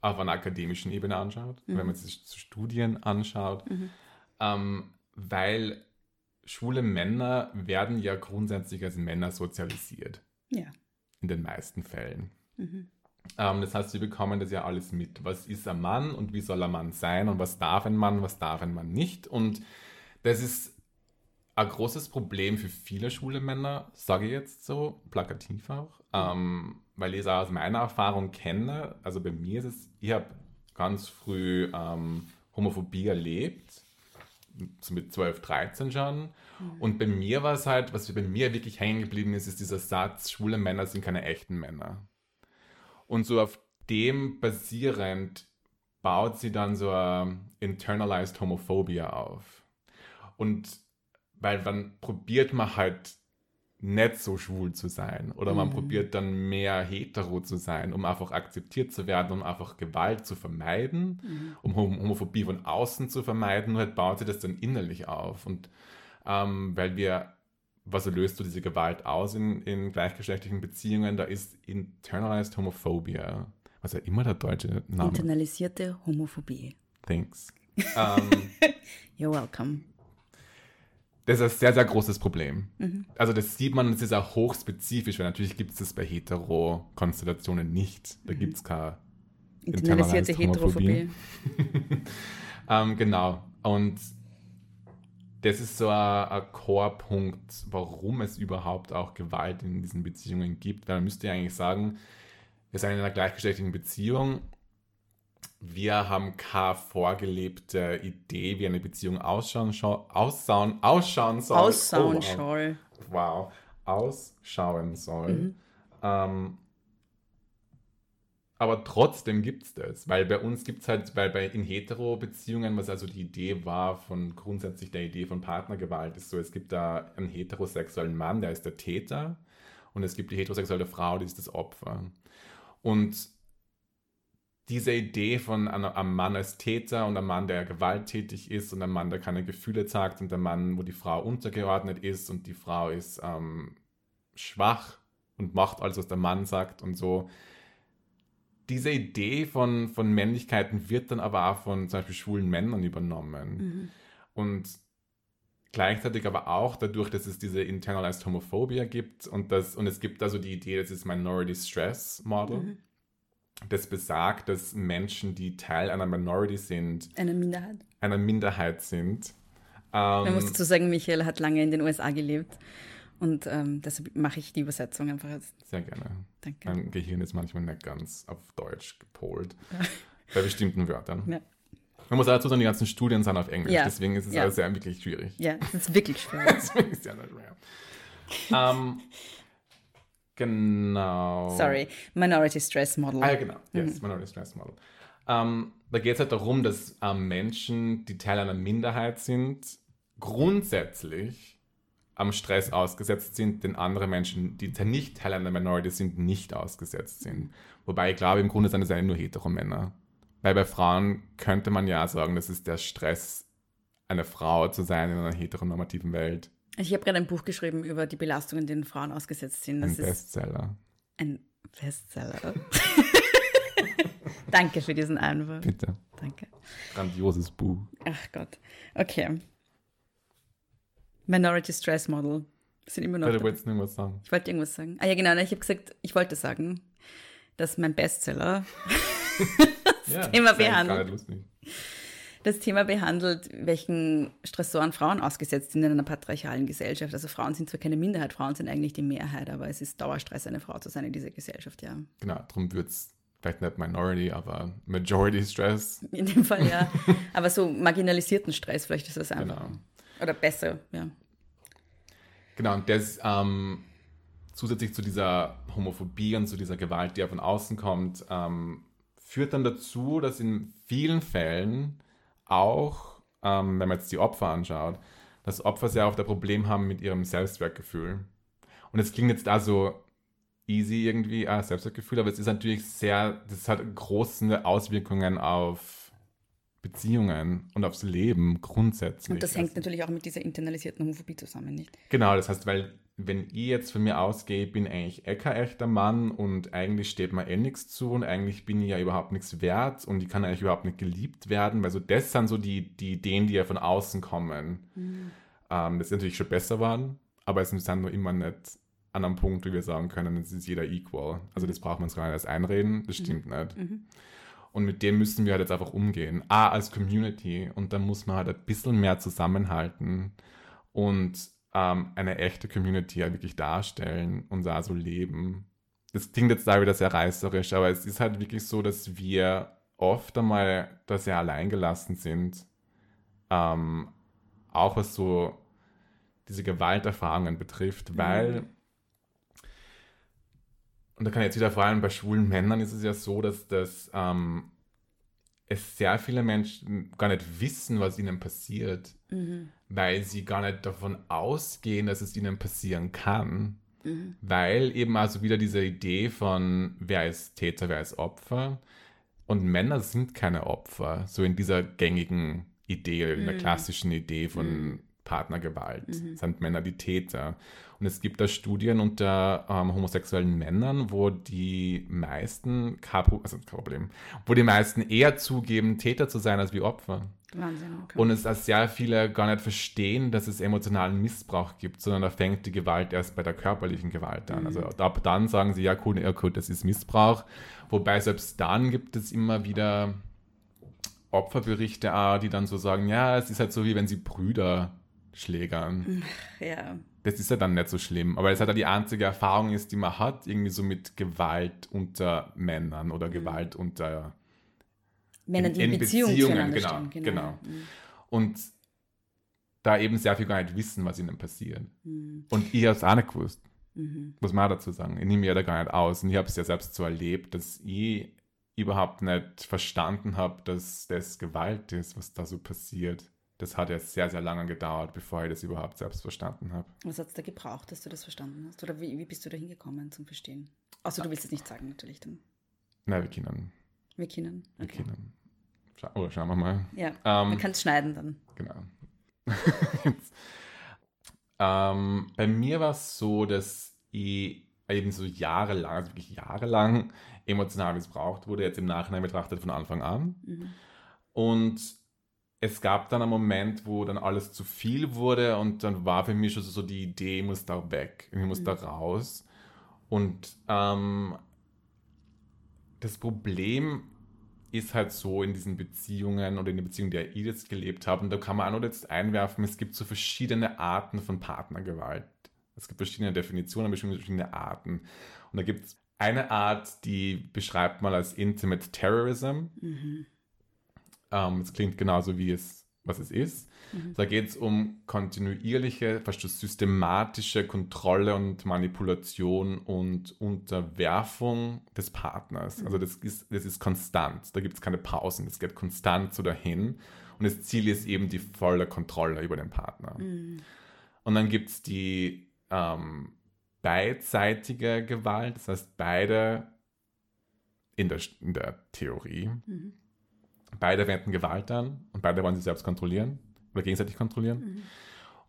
auf einer akademischen Ebene anschaut, mhm. wenn man sich Studien anschaut, mhm. ähm, weil schwule Männer werden ja grundsätzlich als Männer sozialisiert. Ja. In den meisten Fällen. Mhm. Ähm, das heißt, wir bekommen das ja alles mit. Was ist ein Mann und wie soll ein Mann sein und was darf ein Mann, was darf ein Mann nicht? Und das ist ein großes Problem für viele schwule Männer, sage ich jetzt so, plakativ auch, ähm, weil ich es auch aus meiner Erfahrung kenne. Also bei mir ist es, ich habe ganz früh ähm, Homophobie erlebt, mit 12, 13 schon. Mhm. Und bei mir war es halt, was bei mir wirklich hängen geblieben ist, ist dieser Satz, schwule Männer sind keine echten Männer. Und so auf dem basierend baut sie dann so eine internalized Homophobia auf. Und weil dann probiert man halt nicht so schwul zu sein oder man mhm. probiert dann mehr hetero zu sein, um einfach akzeptiert zu werden, um einfach Gewalt zu vermeiden, mhm. um Homophobie von außen zu vermeiden, nur halt baut sie das dann innerlich auf und ähm, weil wir, was löst du diese Gewalt aus in, in gleichgeschlechtlichen Beziehungen, da ist internalized Homophobia, was ja immer der deutsche Name Internalisierte Homophobie. Thanks. Um, You're welcome. Das ist ein sehr, sehr großes Problem. Mhm. Also das sieht man, es ist auch hochspezifisch, weil natürlich gibt es das bei Hetero-Konstellationen nicht. Da mhm. gibt es keine internalisierte Heterophobie. ähm, genau. Und das ist so ein, ein Core-Punkt, warum es überhaupt auch Gewalt in diesen Beziehungen gibt. Weil man müsste ja eigentlich sagen, wir sind in einer gleichgeschlechtlichen Beziehung wir haben keine vorgelebte Idee, wie eine Beziehung ausschauen, ausschauen, ausschauen soll. Ausschauen oh, soll. Wow. Ausschauen soll. Mhm. Ähm, aber trotzdem gibt es das, weil bei uns gibt es halt, weil bei in Hetero-Beziehungen, was also die Idee war von grundsätzlich der Idee von Partnergewalt, ist so, es gibt da einen heterosexuellen Mann, der ist der Täter und es gibt die heterosexuelle Frau, die ist das Opfer. Und diese Idee von einem Mann als Täter und einem Mann, der gewalttätig ist und einem Mann, der keine Gefühle zeigt und einem Mann, wo die Frau untergeordnet ist und die Frau ist ähm, schwach und macht alles, was der Mann sagt und so. Diese Idee von, von Männlichkeiten wird dann aber auch von zum Beispiel schwulen Männern übernommen. Mhm. Und gleichzeitig aber auch dadurch, dass es diese internalized Homophobia gibt und, das, und es gibt also die Idee, das ist Minority Stress Model. Mhm das besagt, dass Menschen, die Teil einer Minority sind, eine Minderheit, einer Minderheit sind. Ähm, Man muss dazu sagen, Michael hat lange in den USA gelebt und ähm, deshalb mache ich die Übersetzung einfach jetzt. Sehr gerne. Danke. Mein Gehirn ist manchmal nicht ganz auf Deutsch gepolt. Ja. Bei bestimmten Wörtern. Ja. Man muss dazu sagen, die ganzen Studien sind auf Englisch, ja. deswegen ist es ja. sehr wirklich schwierig. Ja, es ist wirklich schwierig. deswegen ist ja nicht schwer. Ähm, Genau. Sorry, Minority Stress Model. Ah, ja, genau. Yes, mhm. Minority Stress Model. Ähm, da geht es halt darum, dass ähm, Menschen, die Teil einer Minderheit sind, grundsätzlich am Stress ausgesetzt sind, den andere Menschen, die nicht Teil einer Minority sind, nicht ausgesetzt sind. Wobei ich glaube, im Grunde sind es eigentlich nur hetero Männer. Weil bei Frauen könnte man ja sagen, das ist der Stress, eine Frau zu sein in einer heteronormativen Welt. Ich habe gerade ein Buch geschrieben über die Belastungen, denen Frauen ausgesetzt sind. Das ein Bestseller. Ein Bestseller. Danke für diesen Einwurf. Bitte. Danke. Grandioses Buch. Ach Gott. Okay. Minority Stress Model. Wir sind immer noch. du wolltest irgendwas sagen. Ich wollte irgendwas sagen. Ah ja, genau. Ich habe gesagt, ich wollte sagen, dass mein Bestseller das ja, Thema behandelt. Nicht lustig das Thema behandelt, welchen Stressoren Frauen ausgesetzt sind in einer patriarchalen Gesellschaft. Also Frauen sind zwar keine Minderheit, Frauen sind eigentlich die Mehrheit, aber es ist Dauerstress, eine Frau zu sein in dieser Gesellschaft, ja. Genau, darum wird es vielleicht nicht Minority, aber Majority Stress. In dem Fall ja. aber so marginalisierten Stress, vielleicht ist das einfach. Genau. Oder besser, ja. Genau, und das ähm, zusätzlich zu dieser Homophobie und zu dieser Gewalt, die ja von außen kommt, ähm, führt dann dazu, dass in vielen Fällen auch, ähm, wenn man jetzt die Opfer anschaut, dass Opfer sehr oft ein Problem haben mit ihrem Selbstwertgefühl. Und es klingt jetzt da so easy irgendwie, ah, Selbstwertgefühl, aber es ist natürlich sehr, das hat große Auswirkungen auf Beziehungen und aufs Leben grundsätzlich. Und das hängt also, natürlich auch mit dieser internalisierten Homophobie zusammen, nicht? Genau, das heißt, weil wenn ich jetzt von mir ausgehe, bin eigentlich eh kein echter Mann und eigentlich steht mir eh nichts zu und eigentlich bin ich ja überhaupt nichts wert und ich kann eigentlich überhaupt nicht geliebt werden, weil so das sind so die, die Ideen, die ja von außen kommen. Mhm. Ähm, das ist natürlich schon besser waren, aber es sind nur immer nicht an einem Punkt, wo wir sagen können, es ist jeder equal. Also das braucht man uns gar nicht erst einreden, das stimmt nicht. Und mit dem müssen wir halt jetzt einfach umgehen. A, als Community. Und dann muss man halt ein bisschen mehr zusammenhalten und ähm, eine echte Community halt wirklich darstellen und da so leben. Das klingt jetzt da wieder sehr reißerisch, aber es ist halt wirklich so, dass wir oft einmal da sehr alleingelassen sind. Ähm, auch was so diese Gewalterfahrungen betrifft, weil und da kann ich jetzt wieder vor allem bei schwulen Männern ist es ja so, dass das ähm, es sehr viele Menschen gar nicht wissen, was ihnen passiert, weil sie gar nicht davon ausgehen, dass es ihnen passieren kann. Weil eben also wieder diese Idee von, wer ist Täter, wer ist Opfer. Und Männer sind keine Opfer, so in dieser gängigen Idee, in der klassischen Idee von Partnergewalt, sind Männer die Täter. Und es gibt da Studien unter ähm, homosexuellen Männern, wo die meisten, kein also kein Problem, wo die meisten eher zugeben, Täter zu sein als wie Opfer. Wahnsinn. Okay. Und es dass sehr viele gar nicht verstehen, dass es emotionalen Missbrauch gibt, sondern da fängt die Gewalt erst bei der körperlichen Gewalt an. Also ab dann sagen sie, ja cool, ja gut, das ist Missbrauch. Wobei selbst dann gibt es immer wieder Opferberichte, auch, die dann so sagen, ja, es ist halt so, wie wenn sie Brüder schlägern. ja. Das ist ja dann nicht so schlimm. Aber es halt die einzige Erfahrung ist, die man hat, irgendwie so mit Gewalt unter Männern oder Gewalt unter Männer, die in, Beziehung zueinander genau, stehen. genau. Mhm. Und da eben sehr viel gar nicht wissen, was ihnen passiert. Mhm. Und ich habe es auch nicht gewusst. Muss man auch dazu sagen. Ich nehme mir da gar nicht aus. Und ich habe es ja selbst so erlebt, dass ich überhaupt nicht verstanden habe, dass das Gewalt ist, was da so passiert. Das hat ja sehr, sehr lange gedauert, bevor ich das überhaupt selbst verstanden habe. Was hat es da gebraucht, dass du das verstanden hast? Oder wie, wie bist du da hingekommen zum Verstehen? Außer du willst es nicht sagen, natürlich. Dann. Na, wir können. Wir können. Wir Okay. können. Scha oder schauen wir mal. Ja, Ähm, man kann es schneiden dann. Genau. Ähm, bei mir war es so, dass ich eben so jahrelang, also wirklich jahrelang emotional missbraucht wurde, jetzt im Nachhinein betrachtet von Anfang an. Und es gab dann einen Moment, wo dann alles zu viel wurde und dann war für mich schon so die Idee, ich muss da weg, ich muss da raus. Und ähm, das Problem ist halt so in diesen Beziehungen oder in der Beziehung, der ich jetzt gelebt habe, und da kann man auch noch jetzt einwerfen, es gibt so verschiedene Arten von Partnergewalt. Es gibt verschiedene Definitionen, verschiedene Arten. Und da gibt es eine Art, die beschreibt man als Intimate Terrorism. Ähm, es klingt genauso wie es, was es ist. Da geht es um kontinuierliche, fast systematische Kontrolle und Manipulation und Unterwerfung des Partners. Also das ist, das ist konstant. Da gibt es keine Pausen. Das geht konstant so dahin. Und das Ziel ist eben die volle Kontrolle über den Partner. Und dann gibt es die ähm, beidseitige Gewalt. Das heißt, beide in der, in der Theorie Beide wenden Gewalt an und beide wollen sich selbst kontrollieren oder gegenseitig kontrollieren.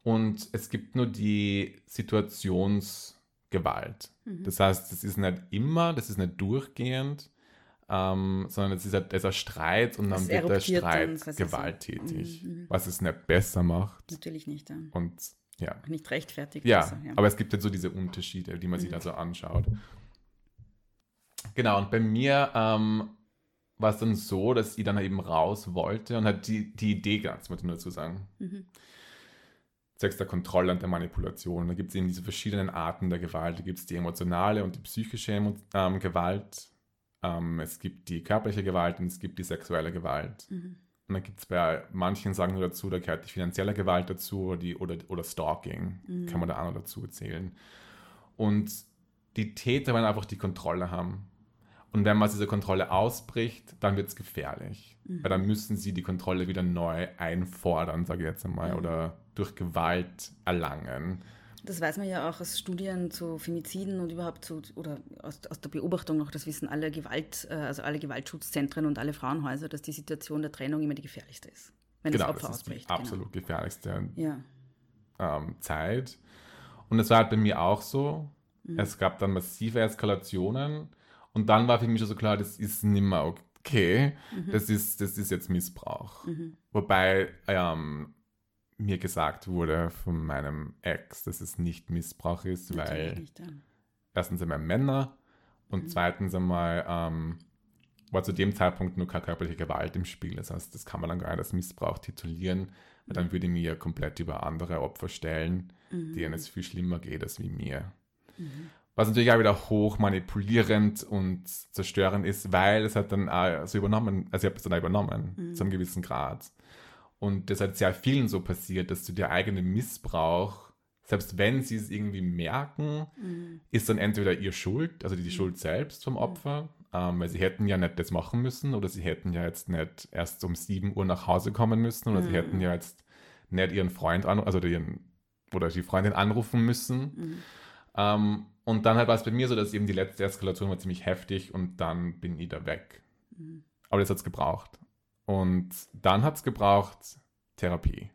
Und es gibt nur die Situationsgewalt. Das heißt, es ist nicht immer, das ist nicht durchgehend, ähm, sondern es ist, ein, es ist ein Streit und dann Es wird der dann Streit gewalttätig, Mhm, mhm. was es nicht besser macht. Natürlich nicht. Ja. Und ja, Auch nicht rechtfertigt. ja, also, aber es gibt halt so diese Unterschiede, die man sich da so anschaut. Genau, und bei mir ähm, war es dann so, dass ich dann eben raus wollte und hat die, die Idee gehabt, das muss ich nur dazu sagen. Mhm. Zwecks der Kontrolle und der Manipulation. Da gibt es eben diese verschiedenen Arten der Gewalt. Da gibt es die emotionale und die psychische Emo ähm, Gewalt. Ähm, es gibt die körperliche Gewalt und es gibt die sexuelle Gewalt. Mhm. Und dann gibt es bei manchen sagen nur dazu, da gehört die finanzielle Gewalt dazu oder, die, oder, oder Stalking. Mhm. Kann man da auch noch dazu zählen. Und die Täter wollen einfach die Kontrolle haben. Und wenn man aus dieser Kontrolle ausbricht, dann wird es gefährlich. Mhm. Weil dann müssen sie die Kontrolle wieder neu einfordern, sage ich jetzt einmal, Mhm. oder durch Gewalt erlangen. Das weiß man ja auch aus Studien zu Femiziden und überhaupt zu, oder aus, aus der Beobachtung noch, das wissen alle Gewalt, äh, also alle Gewaltschutzzentren und alle Frauenhäuser, dass die Situation der Trennung immer die gefährlichste ist. Wenn genau, das Opfer das ist die ausbricht. genau. absolut gefährlichste Ja. ähm, Zeit. Und das war halt bei mir auch so. Mhm. Es gab dann massive Eskalationen und dann war für mich schon so klar, das ist nicht mehr okay. Mhm. Das, ist, das ist jetzt Missbrauch. Wobei ähm, mir gesagt wurde von meinem Ex, dass es nicht Missbrauch ist, weil nicht, ja. erstens einmal Männer und Mhm. zweitens einmal ähm, war zu dem Zeitpunkt nur keine körperliche Gewalt im Spiel. Das heißt, das kann man dann gar nicht als Missbrauch titulieren, weil dann würde ich mir ja komplett über andere Opfer stellen, Mhm. denen es viel schlimmer geht als wie mir. Was natürlich auch wieder hoch manipulierend und zerstörend ist, weil es hat dann auch so übernommen, also ich habe es dann auch übernommen, zu einem gewissen Grad. Und das hat sehr vielen so passiert, dass du der eigene Missbrauch, selbst wenn sie es irgendwie merken, ist dann entweder ihr Schuld, also die Schuld selbst vom Opfer, ähm, weil sie hätten ja nicht das machen müssen oder sie hätten ja jetzt nicht erst um 7 Uhr nach Hause kommen müssen oder sie hätten ja jetzt nicht ihren Freund an, also ihren, oder die Freundin anrufen müssen. Ähm, und dann halt war es bei mir so, dass eben die letzte Eskalation war ziemlich heftig und dann bin ich da weg. Aber das hat es gebraucht. Und dann hat es gebraucht Therapie,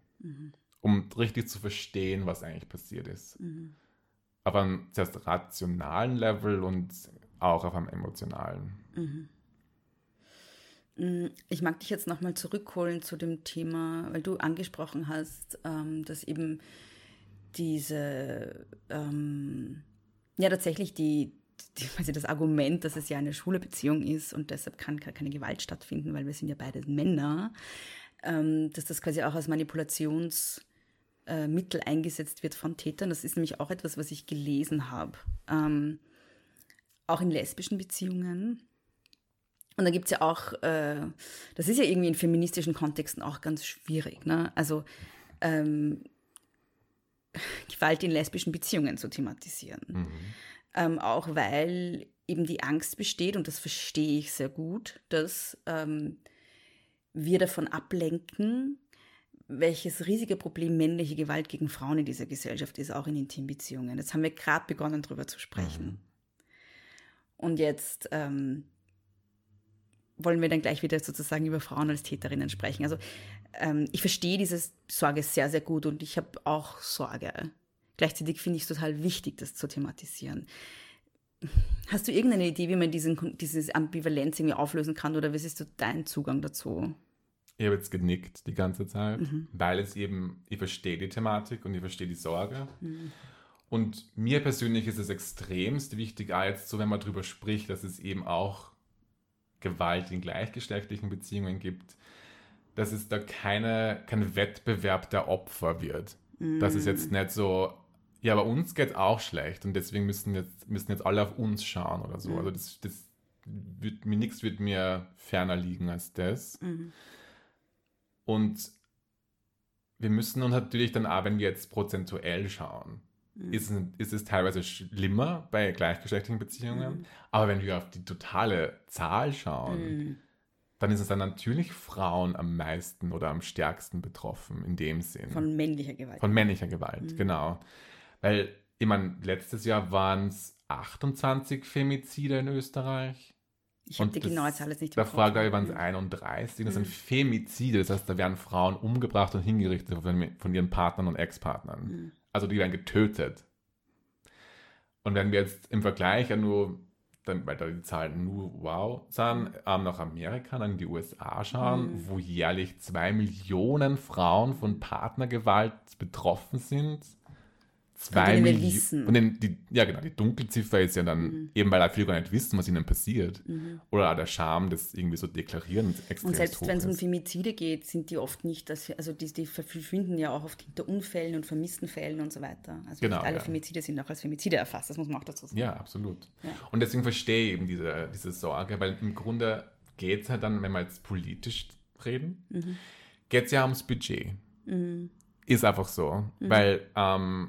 um richtig zu verstehen, was eigentlich passiert ist. Auf einem zuerst rationalen Level und auch auf einem emotionalen. Mm, Ich mag dich jetzt nochmal zurückholen zu dem Thema, weil du angesprochen hast, ähm, dass eben diese, ähm, ja tatsächlich die, die, quasi das Argument, dass es ja eine schwule Beziehung ist und deshalb kann ke- keine Gewalt stattfinden, weil wir sind ja beide Männer, ähm, dass das quasi auch als Manipulationsmittel äh, eingesetzt wird von Tätern. Das ist nämlich auch etwas, was ich gelesen habe. Ähm, auch in lesbischen Beziehungen. Und da gibt es ja auch, äh, das ist ja irgendwie in feministischen Kontexten auch ganz schwierig, ne? Also ähm, Gewalt in lesbischen Beziehungen zu thematisieren. Ähm, auch weil eben die Angst besteht, und das verstehe ich sehr gut, dass ähm, wir davon ablenken, welches riesige Problem männliche Gewalt gegen Frauen in dieser Gesellschaft ist, auch in Intimbeziehungen. Jetzt haben wir gerade begonnen, darüber zu sprechen. Und jetzt ähm, wollen wir dann gleich wieder sozusagen über Frauen als Täterinnen sprechen. Also ähm, ich verstehe diese Sorge sehr, sehr gut und ich habe auch Sorge. Gleichzeitig finde ich es total wichtig, das zu thematisieren. Hast du irgendeine Idee, wie man diesen, diese Ambivalenz irgendwie auflösen kann oder was ist so dein Zugang dazu? Ich habe jetzt genickt die ganze Zeit, weil es eben, ich verstehe die Thematik und ich verstehe die Sorge. Und mir persönlich ist es extremst wichtig, auch jetzt so, wenn man darüber spricht, dass es eben auch Gewalt in gleichgeschlechtlichen Beziehungen gibt, dass es da keine, kein Wettbewerb der Opfer wird. Dass es jetzt nicht so, ja, aber uns geht auch schlecht und deswegen müssen jetzt, müssen jetzt alle auf uns schauen oder so. Also das, das wird mir nichts wird mir ferner liegen als das. Und wir müssen uns natürlich dann auch, wenn wir jetzt prozentuell schauen, ist, es- ist es teilweise schlimmer bei gleichgeschlechtlichen Beziehungen. Aber wenn wir auf die totale Zahl schauen, dann ist es dann natürlich Frauen am meisten oder am stärksten betroffen in dem Sinn. Von männlicher Gewalt. Von männlicher Gewalt, genau. Weil, ich meine, letztes Jahr waren es 28 Femizide in Österreich. ich habe die genaue Zahl jetzt nicht im Davor, glaube ich, waren es 31. Das sind Femizide, das heißt, da werden Frauen umgebracht und hingerichtet von, von ihren Partnern und Ex-Partnern. Also die werden getötet. Und wenn wir jetzt im Vergleich ja nur, dann, weil da die Zahlen nur wow sind, ähm, nach Amerika, dann in die USA schauen, wo jährlich zwei Millionen Frauen von Partnergewalt betroffen sind. Zwei Millionen. Und den, die, ja, genau, die Dunkelziffer ist ja dann eben, weil viele gar nicht wissen, was ihnen passiert. Oder auch der Charme, das irgendwie so deklarieren, Und selbst wenn es um. Femizide geht, sind die oft nicht, dass, also die, die verschwinden ja auch oft hinter Unfällen und vermissten Fällen und so weiter. Also Genau, nicht alle ja. Femizide sind auch als Femizide erfasst, das muss man auch dazu sagen. Ja, absolut. Ja. Und deswegen verstehe ich eben diese, diese Sorge, weil im Grunde geht es halt dann, wenn wir jetzt politisch reden, Mhm. geht es ja ums Budget. Ist einfach so. Mhm. Weil ähm,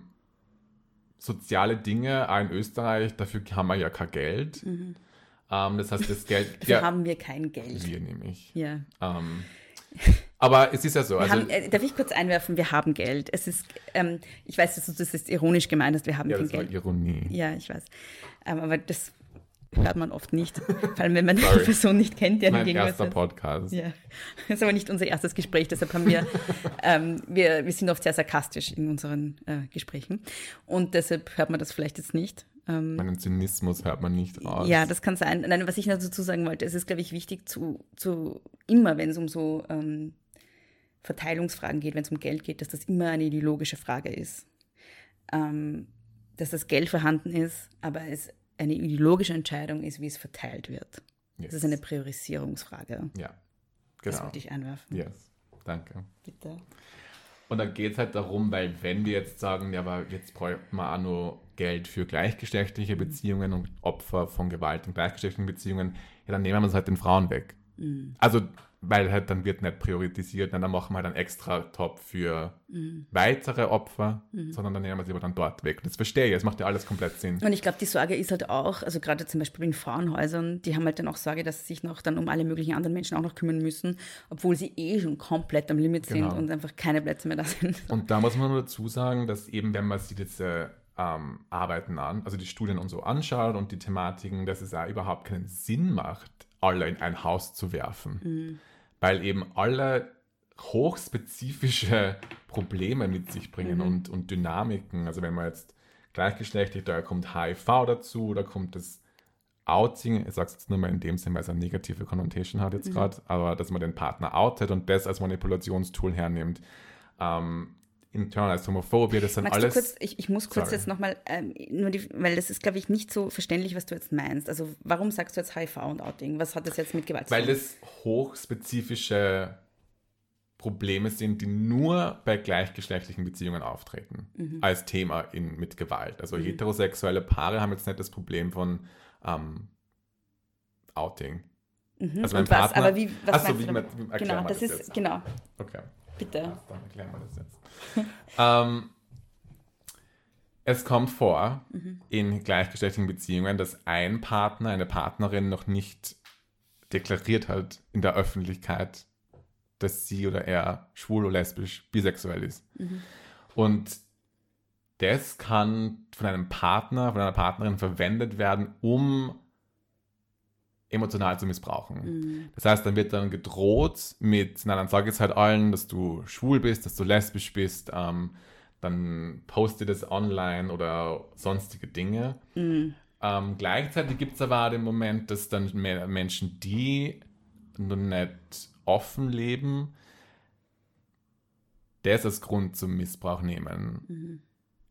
soziale Dinge, in Österreich, dafür haben wir ja kein Geld. Ähm, das heißt, das Geld, Mhm. Dafür ja, haben wir kein Geld. wir nämlich. Ja. Ähm, aber es ist ja so. Also, haben, äh, darf ich kurz einwerfen, wir haben Geld. Es ist, ähm, ich weiß, dass du das ist ironisch gemeint hast, wir haben ja, kein das war Geld. Ironie. Ja, ich weiß. Ähm, aber das hört man oft nicht. Vor allem, wenn man die Person nicht kennt, der Mein gegenüber erster sitzt. Podcast. Ja, das ist aber nicht unser erstes Gespräch, deshalb haben wir, ähm, wir, wir sind oft sehr sarkastisch in unseren äh, Gesprächen und deshalb hört man das vielleicht jetzt nicht. Ähm, Meinen Zynismus hört man nicht raus. ja, das kann sein. Nein, was ich dazu sagen wollte, es ist, glaube ich, wichtig zu, zu immer, wenn es um so ähm, Verteilungsfragen geht, wenn es um Geld geht, dass das immer eine ideologische Frage ist. Ähm, dass das Geld vorhanden ist, aber es eine ideologische Entscheidung ist, wie es verteilt wird. Yes. Das ist eine Priorisierungsfrage. Ja, Das genau. wollte ich einwerfen. Yes, danke. Bitte. Und dann geht es halt darum, weil wenn wir jetzt sagen, ja, aber jetzt bräuchten wir auch nur Geld für gleichgeschlechtliche Beziehungen und Opfer von Gewalt in gleichgeschlechtlichen Beziehungen, ja, dann nehmen wir es halt den Frauen weg. Also, weil halt dann wird nicht priorisiert, dann machen wir halt einen extra Top für weitere Opfer, sondern dann nehmen wir sie aber dann dort weg. Das verstehe ich, das macht ja alles komplett Sinn. Und ich glaube, die Sorge ist halt auch, also gerade zum Beispiel in Frauenhäusern, die haben halt dann auch Sorge, dass sie sich noch dann um alle möglichen anderen Menschen auch noch kümmern müssen, obwohl sie eh schon komplett am Limit sind Genau. und einfach keine Plätze mehr da sind. Und da muss man nur dazu sagen, dass eben, wenn man sich diese ähm, Arbeiten an, also die Studien und so anschaut und die Thematiken, dass es auch überhaupt keinen Sinn macht, alle in ein Haus zu werfen. Weil eben alle hochspezifische Probleme mit sich bringen und, und Dynamiken. Also wenn man jetzt gleichgeschlechtlich, da kommt HIV dazu, da kommt das Outing, ich sage es jetzt nur mal in dem Sinn, weil es eine negative Connotation hat jetzt gerade, aber dass man den Partner outet und das als Manipulationstool hernimmt. Ähm, internalized Homophobie, das sind Magst alles. kurz, ich, ich muss kurz Sorry. jetzt nochmal, ähm, nur die, weil das ist, glaube ich, nicht so verständlich, was du jetzt meinst. Also warum sagst du jetzt HIV und Outing? Was hat das jetzt mit Gewalt zu Weil tun? das hochspezifische Probleme sind, die nur bei gleichgeschlechtlichen Beziehungen auftreten, Mhm. als Thema in, mit Gewalt. Also heterosexuelle Paare haben jetzt nicht das Problem von ähm, Outing. Mhm. Also mein und was, Partner- aber wie, was Ach so, meinst wie du man- wie Genau, das das ist, jetzt? genau, Okay, bitte. dann erklären wir das jetzt. ähm, es kommt vor Mhm. in gleichgeschlechtlichen Beziehungen, dass ein Partner, eine Partnerin noch nicht deklariert hat in der Öffentlichkeit, dass sie oder er schwul oder lesbisch, bisexuell ist. Mhm. Und das kann von einem Partner, von einer Partnerin verwendet werden, um emotional zu missbrauchen. Mhm. Das heißt, dann wird dann gedroht mit, na dann sag jetzt halt allen, dass du schwul bist, dass du lesbisch bist, ähm, dann poste das online oder sonstige Dinge. Mhm. Ähm, gleichzeitig gibt es aber auch den Moment, dass dann mehr Menschen, die noch nicht offen leben, das als Grund zum Missbrauch nehmen. Mhm.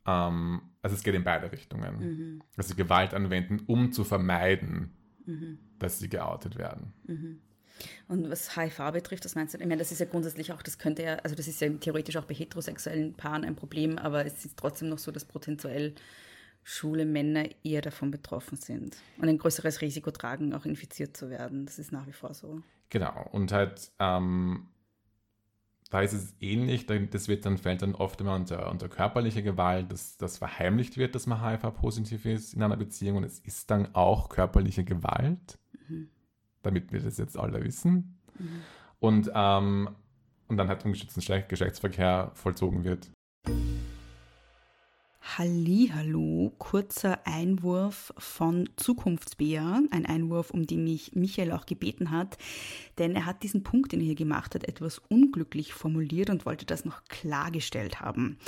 Ähm, also es geht in beide Richtungen. Mhm. Dass sie Gewalt anwenden, um zu vermeiden, Mhm. dass sie geoutet werden. Und was HIV betrifft, was meinst du? Ich meine, das ist ja grundsätzlich auch, das könnte ja, also das ist ja theoretisch auch bei heterosexuellen Paaren ein Problem, aber es ist trotzdem noch so, dass potenziell schwule Männer eher davon betroffen sind und ein größeres Risiko tragen, auch infiziert zu werden. Das ist nach wie vor so. Genau. Und halt, ähm, da ist es ähnlich, da- das wird dann, fällt dann oft immer unter, unter körperliche Gewalt, dass das verheimlicht wird, dass man HIV-positiv ist in einer Beziehung und es ist dann auch körperliche Gewalt, damit wir das jetzt alle wissen. Und, ähm, und dann halt ungeschützten Geschle- Geschlechtsverkehr vollzogen wird. Hallihallo, kurzer Einwurf von Zukunftsbär, ein Einwurf, um den mich Michael auch gebeten hat, denn er hat diesen Punkt, den er hier gemacht hat, etwas unglücklich formuliert und wollte das noch klargestellt haben.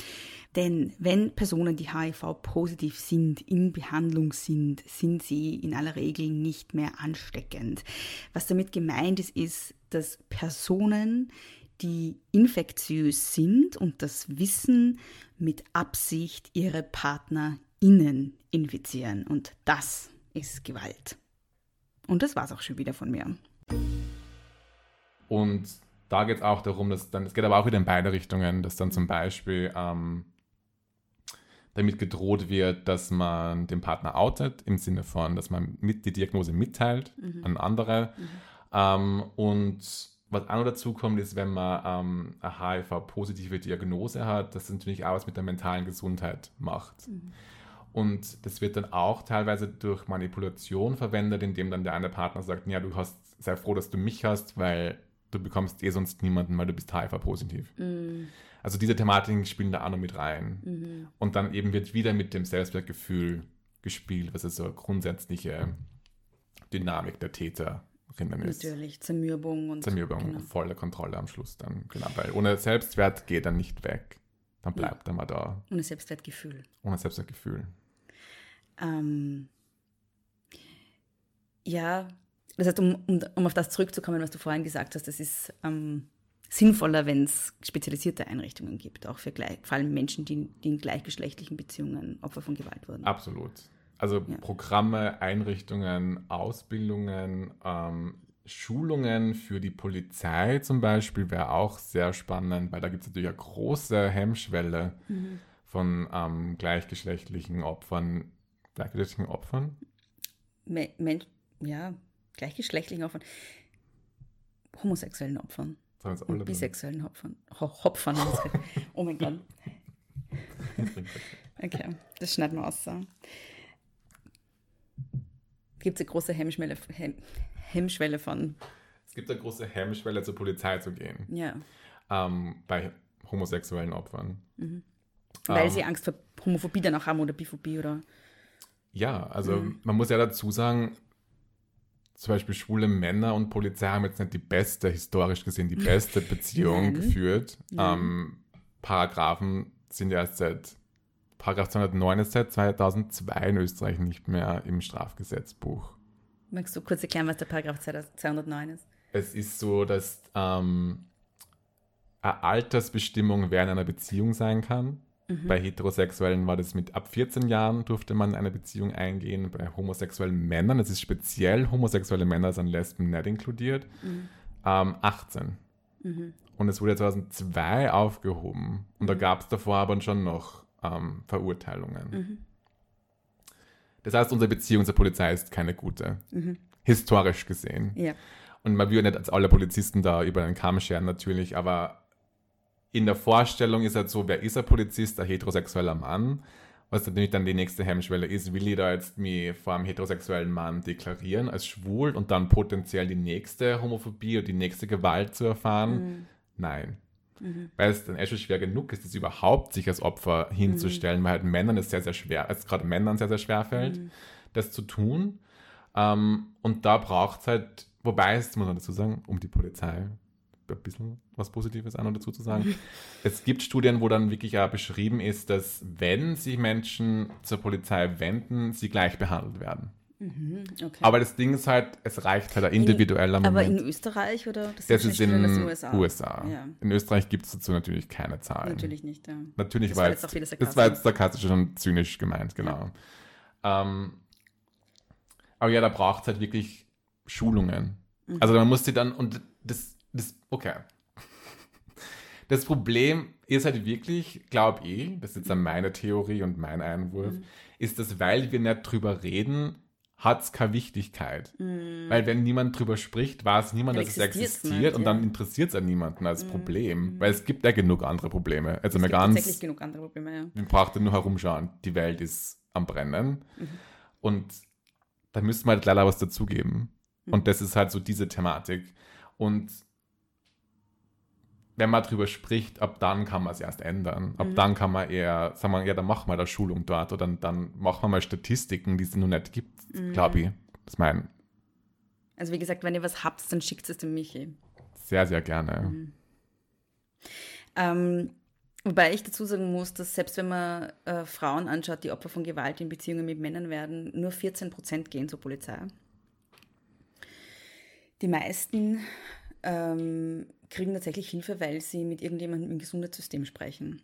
Denn wenn Personen, die HIV-positiv sind, in Behandlung sind, sind sie in aller Regel nicht mehr ansteckend. Was damit gemeint ist, ist, dass Personen, die infektiös sind und das Wissen mit Absicht ihre PartnerInnen infizieren. Und das ist Gewalt. Und das war's auch schon wieder von mir. Und da geht es auch darum, dass dann, es geht aber auch wieder in beide Richtungen, dass dann zum Beispiel ähm, damit gedroht wird, dass man den Partner outet, im Sinne von, dass man mit die Diagnose mitteilt an andere. Ähm, und was auch noch dazu kommt, ist, wenn man ähm, eine HIV-positive Diagnose hat, dass es natürlich auch was mit der mentalen Gesundheit macht. Und das wird dann auch teilweise durch Manipulation verwendet, indem dann der eine Partner sagt, ja, du hast, sei froh, dass du mich hast, weil du bekommst eh sonst niemanden, weil du bist HIV-positiv. Also diese Thematiken spielen da auch noch mit rein. Und dann eben wird wieder mit dem Selbstwertgefühl gespielt, was also so eine grundsätzliche Dynamik der Täterinnen ist. Natürlich, Zermürbung und Zermürbung, Genau. volle Kontrolle am Schluss dann. Genau, weil ohne Selbstwert geht er nicht weg. Dann bleibt er mal da, Ohne Selbstwertgefühl. ohne Selbstwertgefühl. Ähm, ja, das heißt, um, um, um auf das zurückzukommen, was du vorhin gesagt hast, das ist ähm, sinnvoller, wenn es spezialisierte Einrichtungen gibt, auch für gleich, vor allem Menschen, die, die in gleichgeschlechtlichen Beziehungen Opfer von Gewalt wurden. Absolut. Also ja. Programme, Einrichtungen, Ausbildungen, ähm, Schulungen für die Polizei zum Beispiel wäre auch sehr spannend, weil da gibt es natürlich eine große Hemmschwelle mhm. von ähm, gleichgeschlechtlichen Opfern. Gleichgeschlechtlichen Opfern? Me Men ja, gleichgeschlechtlichen Opfern. Homosexuellen Opfern. Und bisexuellen Opfern. Ho Hopfern. oh mein Gott. Okay, das schneiden wir aus. So. Gibt es eine große Hemmschwelle, Hem Hemmschwelle von. Es gibt eine große Hemmschwelle, zur Polizei zu gehen. Ja. Ähm, bei homosexuellen Opfern. Mhm. Weil ähm, sie Angst vor Homophobie dann auch haben oder Biphobie oder. Ja, also mhm. man muss ja dazu sagen, zum Beispiel schwule Männer und Polizei haben jetzt nicht die beste, historisch gesehen, die beste Beziehung geführt. Ähm, Paragraphen sind ja erst seit, Paragraph 209 ist seit 2002 in Österreich nicht mehr im Strafgesetzbuch. Magst du kurz erklären, was der Paragraph 209 ist? Es ist so, dass ähm, eine Altersbestimmung während einer Beziehung sein kann. Mhm. Bei Heterosexuellen war das mit ab 14 Jahren durfte man eine Beziehung eingehen. Bei homosexuellen Männern, das ist speziell homosexuelle Männer sind Lesben nicht inkludiert, mhm. ähm, 18. Mhm. Und es wurde 2002 aufgehoben. Und da mhm. gab es davor aber schon noch ähm, Verurteilungen. Mhm. Das heißt, unsere Beziehung zur Polizei ist keine gute. Mhm. Historisch gesehen. Ja. Und man will nicht als alle Polizisten da über den Kamm scheren, natürlich, aber in der Vorstellung ist halt so, wer ist ein Polizist? Ein heterosexueller Mann. Was natürlich dann die nächste Hemmschwelle ist, will ich da jetzt mich vor einem heterosexuellen Mann deklarieren als schwul und dann potenziell die nächste Homophobie oder die nächste Gewalt zu erfahren? Mhm. Nein. Mhm. Weil es dann echt schon schwer genug ist, das überhaupt sich als Opfer hinzustellen, mhm. weil halt Männern es sehr, sehr schwer, es gerade Männern sehr, sehr schwer fällt, mhm. das zu tun. Ähm, und da braucht es halt, wobei es, muss man dazu sagen, um die Polizei ein bisschen was Positives an und dazu zu sagen. es gibt Studien, wo dann wirklich auch beschrieben ist, dass wenn sich Menschen zur Polizei wenden, sie gleich behandelt werden. Mhm, okay. Aber das Ding ist halt, es reicht halt individueller Moment. Aber in Österreich oder? Das, das ist in den USA. USA. Ja. In Österreich gibt es dazu natürlich keine Zahlen. Natürlich nicht, ja. Natürlich das war jetzt, jetzt das war jetzt sarkastisch und zynisch gemeint, genau. Ja. Ähm, aber ja, da braucht es halt wirklich Schulungen. Mhm. Also man muss sie dann, und das, das okay. Das Problem ist halt wirklich, glaube ich, das ist jetzt meine Theorie und mein Einwurf, mhm. ist, dass weil wir nicht drüber reden, hat es keine Wichtigkeit. Mm. Weil wenn niemand drüber spricht, weiß niemand, dass es existiert nicht, und ja. dann interessiert es ja niemanden als mm. Problem. Weil es gibt ja genug andere Probleme. Also es gibt ganz, tatsächlich genug andere Probleme, ja. Man braucht nur herumschauen. Die Welt ist am Brennen. Mhm. Und da müsste man halt leider was dazugeben. Mhm. Und das ist halt so diese Thematik. Und wenn man drüber spricht, ab dann kann man es erst ändern. Ab mhm. dann kann man eher sagen, wir, ja, dann machen wir da Schulung dort oder dann, dann machen wir mal Statistiken, die es noch nicht gibt, mhm. glaube ich. Das mein. Also wie gesagt, wenn ihr was habt, dann schickt es dem Michi. Sehr, sehr gerne. Mhm. Ähm, wobei ich dazu sagen muss, dass selbst wenn man äh, Frauen anschaut, die Opfer von Gewalt in Beziehungen mit Männern werden, nur 14 Prozent gehen zur Polizei. Die meisten ähm, kriegen tatsächlich Hilfe, weil sie mit irgendjemandem im Gesundheitssystem sprechen.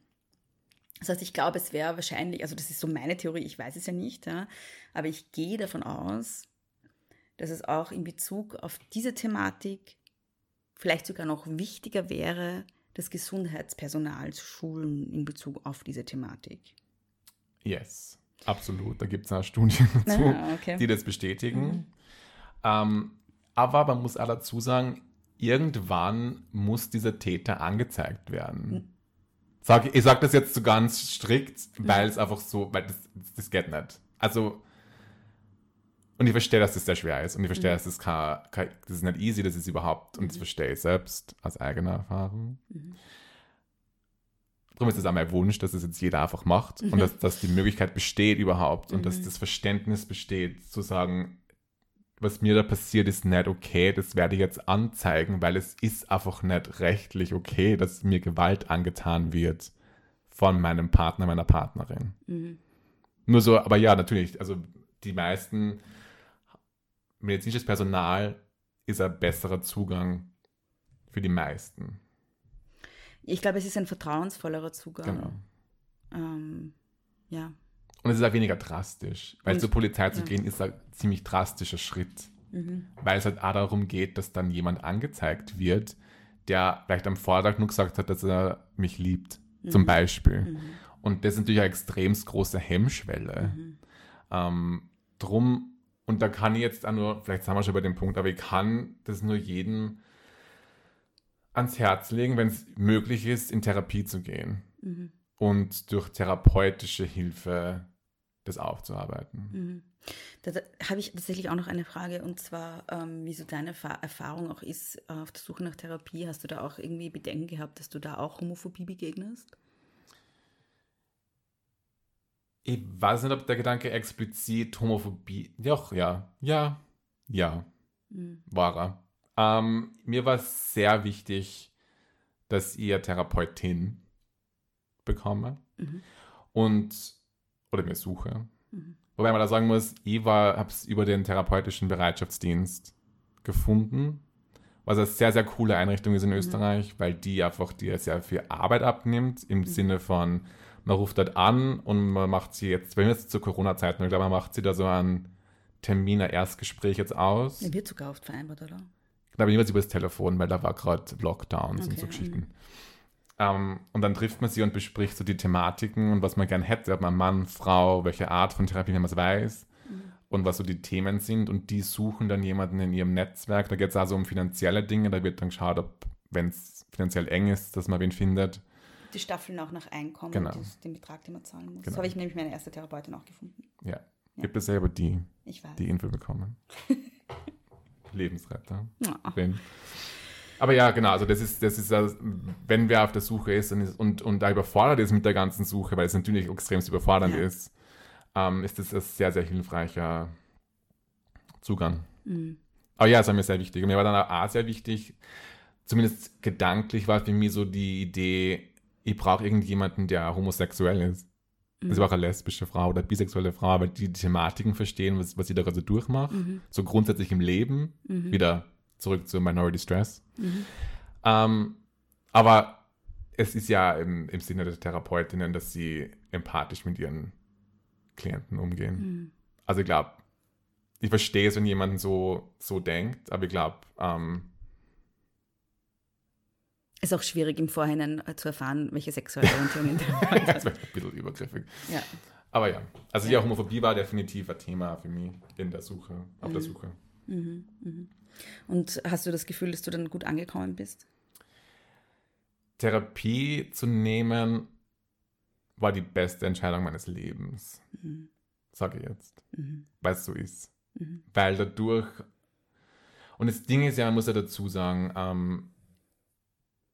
Das heißt, ich glaube, es wäre wahrscheinlich, also das ist so meine Theorie, ich weiß es ja nicht, ja, aber ich gehe davon aus, dass es auch in Bezug auf diese Thematik vielleicht sogar noch wichtiger wäre, das Gesundheitspersonal zu schulen in Bezug auf diese Thematik. Yes, absolut. Da gibt es Studien dazu, ah, okay. die das bestätigen. Mhm. Ähm, aber man muss auch dazu sagen, irgendwann muss dieser Täter angezeigt werden. Sag, ich sage das jetzt so ganz strikt, weil es einfach so, weil das, das geht nicht. Also, und ich verstehe, dass das sehr schwer ist. Und ich verstehe, mhm. dass das, kein, kein, das ist nicht easy, das ist überhaupt, und das mhm. verstehe ich selbst aus eigener Erfahrung. Mhm. Darum ist es auch mein Wunsch, dass es das jetzt jeder einfach macht und mhm. dass, dass die Möglichkeit besteht überhaupt und dass mhm. das Verständnis besteht, zu sagen, was mir da passiert, ist nicht okay, das werde ich jetzt anzeigen, weil es ist einfach nicht rechtlich okay, dass mir Gewalt angetan wird von meinem Partner, meiner Partnerin. Mhm. Nur so, aber ja, natürlich, also die meisten medizinisches Personal ist ein besserer Zugang für die meisten. Ich glaube, es ist ein vertrauensvollerer Zugang. Genau. Ähm, ja. Und es ist auch weniger drastisch. Weil Und- zur Polizei zu ja. gehen, ist ein ziemlich drastischer Schritt. Mhm. Weil es halt auch darum geht, dass dann jemand angezeigt wird, der vielleicht am Vortag nur gesagt hat, dass er mich liebt. Zum Beispiel. Mhm. Und das ist natürlich eine extrem große Hemmschwelle. Ähm, drum, und da kann ich jetzt auch nur, vielleicht sind wir schon bei dem Punkt, aber ich kann das nur jedem ans Herz legen, wenn es möglich ist, in Therapie zu gehen Mhm. und durch therapeutische Hilfe das aufzuarbeiten. Mhm. Da, da habe ich tatsächlich auch noch eine Frage und zwar, ähm, wie so deine Fa Erfahrung auch ist äh, auf der Suche nach Therapie. Hast du da auch irgendwie Bedenken gehabt, dass du da auch Homophobie begegnest? Ich weiß nicht, ob der Gedanke explizit Homophobie. Doch, ja. Ja. Ja. Mhm. War er. Ähm, mir war es sehr wichtig, dass ihr Therapeutin bekomme Mhm. und oder mir suche. Mhm. Wobei man da sagen muss, ich habe es über den therapeutischen Bereitschaftsdienst gefunden, was eine sehr, sehr coole Einrichtung ist in Österreich, weil die einfach dir sehr viel Arbeit abnimmt, im Sinne von, man ruft dort an und man macht sie jetzt, wenn wir jetzt zur Corona-Zeit, ich glaube, man macht sie da so ein Erstgespräch jetzt aus. Ja, wird sogar oft vereinbart, oder? Ich glaube, jeweils über das Telefon, weil da war gerade Lockdowns und Okay, so Geschichten. Ähm, und dann trifft man sie und bespricht so die Thematiken und was man gern hätte, ob man Mann, Frau, welche Art von Therapie, wenn man es weiß und was so die Themen sind. Und die suchen dann jemanden in ihrem Netzwerk. Da geht es also um finanzielle Dinge. Da wird dann geschaut, ob, wenn es finanziell eng ist, dass man wen findet. Die Staffeln auch nach Einkommen, Genau. den Betrag, den man zahlen muss. Genau. So habe ich nämlich meine erste Therapeutin auch gefunden. Ja. Ja. Gibt es selber die, die Info bekommen. Lebensretter. Ja. bin. Aber ja, genau, also das ist, das ist, das, wenn wer auf der Suche ist und, und, und da überfordert ist mit der ganzen Suche, weil es natürlich extrem überfordernd Ja. ist, ähm, ist das ein sehr, sehr hilfreicher Zugang. Mhm. Aber ja, es war mir sehr wichtig. Und mir war dann auch sehr wichtig, zumindest gedanklich war für mich so die Idee, ich brauche irgendjemanden, der homosexuell ist. Das war auch eine lesbische Frau oder bisexuelle Frau, weil die die Thematiken verstehen, was, was sie da gerade so durchmacht. Mhm. So grundsätzlich im Leben. Mhm. Wieder zurück zu Minority Stress. Mhm. Ähm, aber es ist ja im, im Sinne der Therapeutinnen, dass sie empathisch mit ihren Klienten umgehen. Mhm. Also ich glaube, ich verstehe es, wenn jemand so, so denkt, aber ich glaube, ähm, Ist auch schwierig im Vorhinein äh, zu erfahren, welche sexuelle Orientierung der Therapeut das wäre ein bisschen übergriffig. Ja. Aber ja, also ja, Homophobie war definitiv ein Thema für mich in der Suche, auf der Suche. Mhm. Mhm. Und hast du das Gefühl, dass du dann gut angekommen bist? Therapie zu nehmen war die beste Entscheidung meines Lebens, Mhm. sage ich jetzt, Mhm. weil es so ist. Mhm. Weil dadurch, und das Ding ist ja, man muss ja dazu sagen, ähm,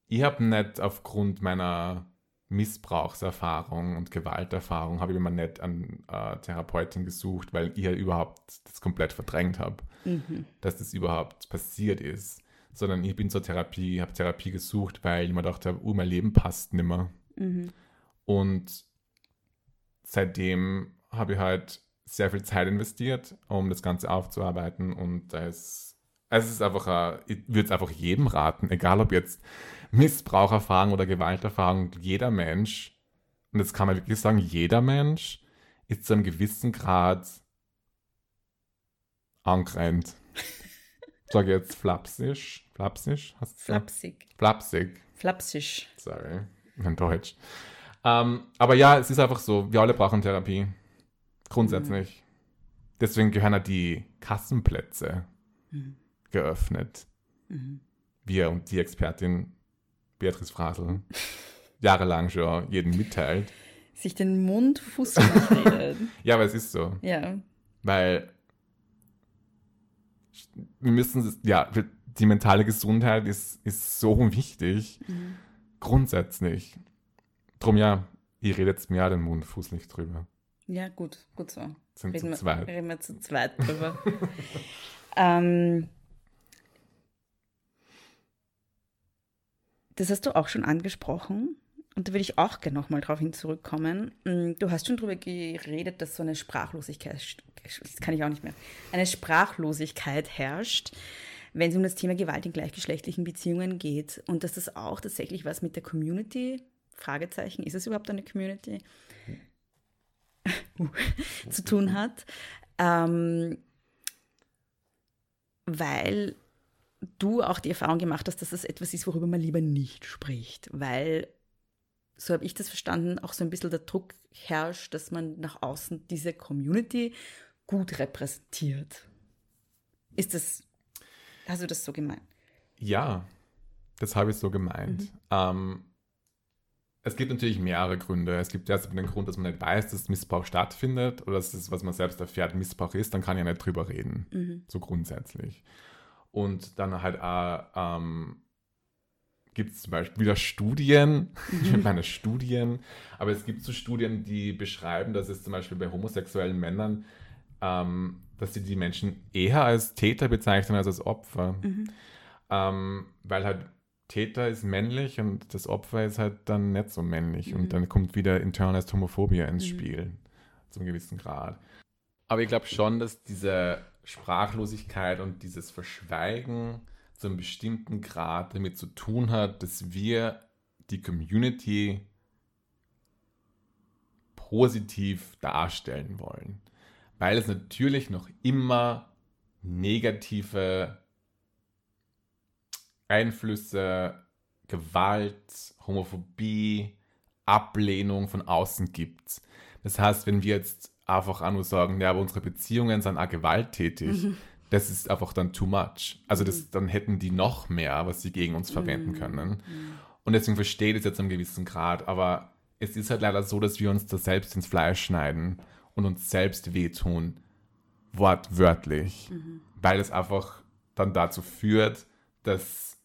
ich habe nicht aufgrund meiner Missbrauchserfahrung und Gewalterfahrung, habe ich immer nicht an äh, Therapeutin gesucht, weil ich ja überhaupt das komplett verdrängt habe, Mhm. dass das überhaupt passiert ist. Sondern ich bin zur Therapie, habe Therapie gesucht, weil ich mir gedacht habe, oh, mein Leben passt nimmer. Mhm. Und seitdem habe ich halt sehr viel Zeit investiert, um das Ganze aufzuarbeiten. Und da ist, es ist einfach, ein- ich würde es einfach jedem raten, egal ob jetzt Missbraucherfahrung oder Gewalterfahrung, jeder Mensch, und das kann man wirklich sagen, jeder Mensch ist zu einem gewissen Grad angrennt. Sage jetzt flapsisch. Flapsisch? Hast Flapsig. Flapsig. Flapsisch. Sorry, mein Deutsch. Ähm, aber ja, es ist einfach so, wir alle brauchen Therapie. Grundsätzlich. Deswegen gehören ja die Kassenplätze Mhm. geöffnet. Mhm. Wir und die Expertin Beatrice Frasel jahrelang schon jeden mitteilt. Sich den Mund fußläufig redet. Ja, aber es ist so. Ja. Weil wir müssen, ja, die mentale Gesundheit ist, ist so wichtig. Mhm. Grundsätzlich. Drum ja, ihr redet mir ja den Mund fußlich drüber. Ja, gut, gut so. Sind Reden zu wir, zweit. reden wir zu zweit drüber. ähm, das hast du auch schon angesprochen. Und da will ich auch gerne nochmal drauf hin zurückkommen. Mm, Du hast schon darüber geredet, dass so eine Sprachlosigkeit, das kann ich auch nicht mehr, eine Sprachlosigkeit herrscht. wenn es um das Thema Gewalt in gleichgeschlechtlichen Beziehungen geht und dass das auch tatsächlich was mit der Community, Fragezeichen, ist es überhaupt eine Community, zu tun hat, ähm, weil du auch die Erfahrung gemacht hast, dass das etwas ist, worüber man lieber nicht spricht, weil, so habe ich das verstanden, auch so ein bisschen der Druck herrscht, dass man nach außen diese Community gut repräsentiert. Ist das, hast du das so gemeint? Ja, das habe ich so gemeint. Mhm. Ähm, es gibt natürlich mehrere Gründe. Es gibt erst den Grund, dass man nicht weiß, dass Missbrauch stattfindet oder dass das, was man selbst erfährt, Missbrauch ist, dann kann ich nicht drüber reden. Mhm. So grundsätzlich. Und dann halt auch ähm, gibt es zum Beispiel wieder Studien, ich meine Studien, aber es gibt so Studien, die beschreiben, dass es zum Beispiel bei homosexuellen Männern, ähm, dass sie die Menschen eher als Täter bezeichnen als als Opfer. Mhm. Ähm, weil halt Täter ist männlich und das Opfer ist halt dann nicht so männlich. Mhm. Und dann kommt wieder internalized Homophobia ins mhm. Spiel, zum gewissen Grad. Aber ich glaube schon, dass diese Sprachlosigkeit und dieses Verschweigen zu einem bestimmten Grad damit zu tun hat, dass wir die Community positiv darstellen wollen. Weil es natürlich noch immer negative Einflüsse, Gewalt, Homophobie, Ablehnung von außen gibt. Das heißt, wenn wir jetzt einfach auch nur sagen, ja, aber unsere Beziehungen sind auch gewalttätig, mhm. das ist einfach dann too much. Also das, mhm. dann hätten die noch mehr, was sie gegen uns verwenden mhm. können. Und deswegen verstehe ich das jetzt einem gewissen Grad. Aber es ist halt leider so, dass wir uns da selbst ins Fleisch schneiden und uns selbst wehtun, wortwörtlich, mhm. weil es einfach dann dazu führt, dass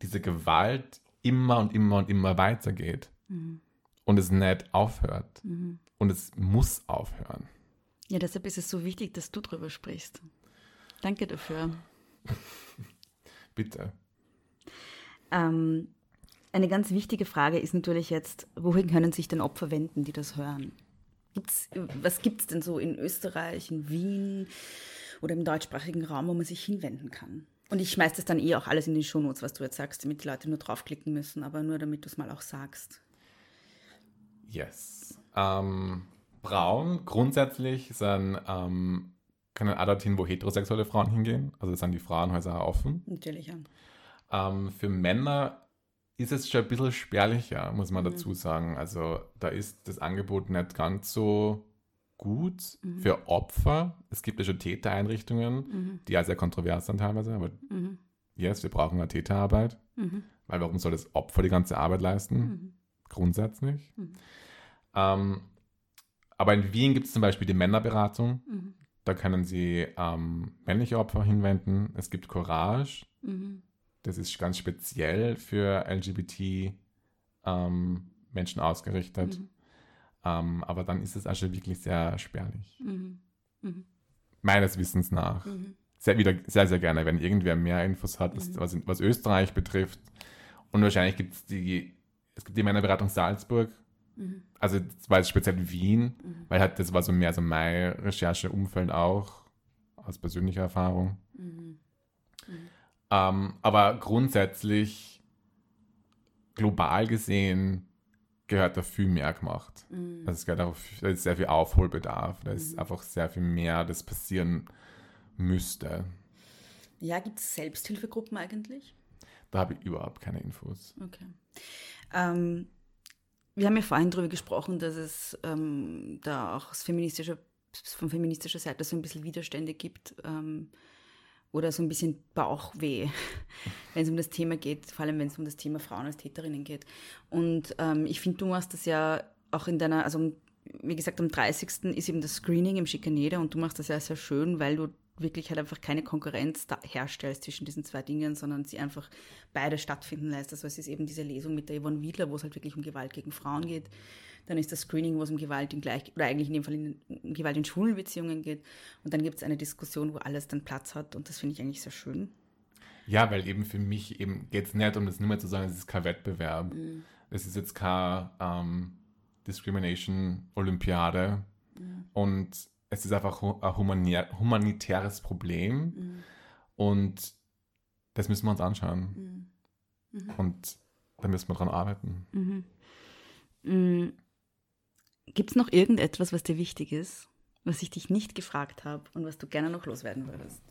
diese Gewalt immer und immer und immer weitergeht mhm. und es nicht aufhört. Mhm. Und es muss aufhören. Ja, deshalb ist es so wichtig, dass du drüber sprichst. Danke dafür. Bitte. Ähm, eine ganz wichtige Frage ist natürlich jetzt, wohin können sich denn Opfer wenden, die das hören? Gibt's, was gibt es denn so in Österreich, in Wien oder im deutschsprachigen Raum, wo man sich hinwenden kann? Und ich schmeiße das dann eh auch alles in die Shownotes, was du jetzt sagst, damit die Leute nur draufklicken müssen, aber nur damit du es mal auch sagst. Yes. Ähm, Braun grundsätzlich sind, ähm, können auch dorthin, wo heterosexuelle Frauen hingehen. Also sind die Frauenhäuser offen. Natürlich, ja. Ähm, für Männer ist es schon ein bisschen spärlicher, muss man mhm. dazu sagen. Also da ist das Angebot nicht ganz so gut mhm. für Opfer. Es gibt ja schon Tätereinrichtungen, mhm. die ja sehr kontrovers sind teilweise, aber mhm. yes, wir brauchen eine Täterarbeit. Mhm. Weil warum soll das Opfer die ganze Arbeit leisten? Mhm. Grundsätzlich. Mhm. Ähm, aber in Wien gibt es zum Beispiel die Männerberatung. Da können Sie ähm, männliche Opfer hinwenden. Es gibt Courage. Das ist ganz speziell für LGBT ähm, Menschen ausgerichtet. Ähm, aber dann ist es schon wirklich sehr spärlich. Mhm. Mhm. Meines Wissens nach. Mhm. Sehr, wieder, sehr, sehr gerne, wenn irgendwer mehr Infos hat, was, mhm. was, was Österreich betrifft. Und wahrscheinlich gibt es die, es gibt die Männerberatung Salzburg. Mhm. Also das war jetzt speziell Wien, mhm. weil halt das war so mehr so mein Rechercheumfeld auch, aus persönlicher Erfahrung. Ähm, aber grundsätzlich, global gesehen, gehört da viel mehr gemacht. Mhm. Also es gehört auch, da ist sehr viel Aufholbedarf. Da ist mhm. einfach sehr viel mehr, das passieren müsste. Ja, gibt es Selbsthilfegruppen eigentlich? Da habe ich überhaupt keine Infos. Okay. Ähm, wir haben ja vorhin darüber gesprochen, dass es ähm, da auch aus feministischer, von feministischer Seite so ein bisschen Widerstände gibt. Ähm, oder so ein bisschen Bauchweh, wenn es um das Thema geht, vor allem wenn es um das Thema Frauen als Täterinnen geht. Und ähm, ich finde, du machst das ja auch in deiner, also wie gesagt, am 30. ist eben das Screening im Schikaneder und du machst das ja sehr schön, weil du wirklich halt einfach keine Konkurrenz herstellst zwischen diesen zwei Dingen, sondern sie einfach beide stattfinden lässt. Also es ist eben diese Lesung mit der Yvonne Wiedler, wo es halt wirklich um Gewalt gegen Frauen geht. Dann ist das Screening, wo es um Gewalt in gleich, oder eigentlich in dem Fall in, um Gewalt in schwulen Beziehungen geht. Und dann gibt es eine Diskussion, wo alles dann Platz hat und das finde ich eigentlich sehr schön. Ja, weil eben für mich eben geht es nicht um das nur mehr zu sagen, es ist kein Wettbewerb. Mhm. Es ist jetzt keine ähm, Discrimination-Olympiade. Mhm. Und es ist einfach ein humanitäres Problem. Mhm. Und das müssen wir uns anschauen. Mhm. Mhm. Und da müssen wir dran arbeiten. Mhm. Mhm. Gibt es noch irgendetwas, was dir wichtig ist, was ich dich nicht gefragt habe und was du gerne noch loswerden würdest?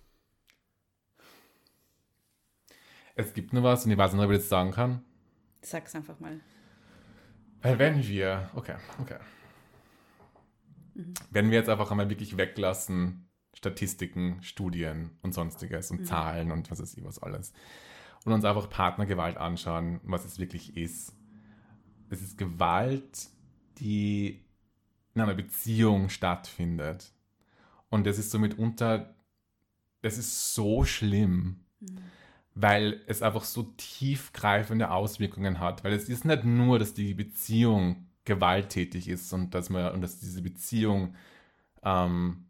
Es gibt nur was und ich weiß nicht, ob ich das sagen kann. Sag's einfach mal. Weil wenn wir, okay, okay. Mhm. Wenn wir jetzt einfach einmal wirklich weglassen, Statistiken, Studien und sonstiges und mhm. Zahlen und was weiß ich was alles. Und uns einfach Partnergewalt anschauen, was es wirklich ist. Es ist Gewalt, die in einer Beziehung stattfindet. Und das ist so mitunter, das ist so schlimm, mhm. weil es einfach so tiefgreifende Auswirkungen hat. Weil es ist nicht nur, dass die Beziehung gewalttätig ist und dass man und dass diese Beziehung ähm,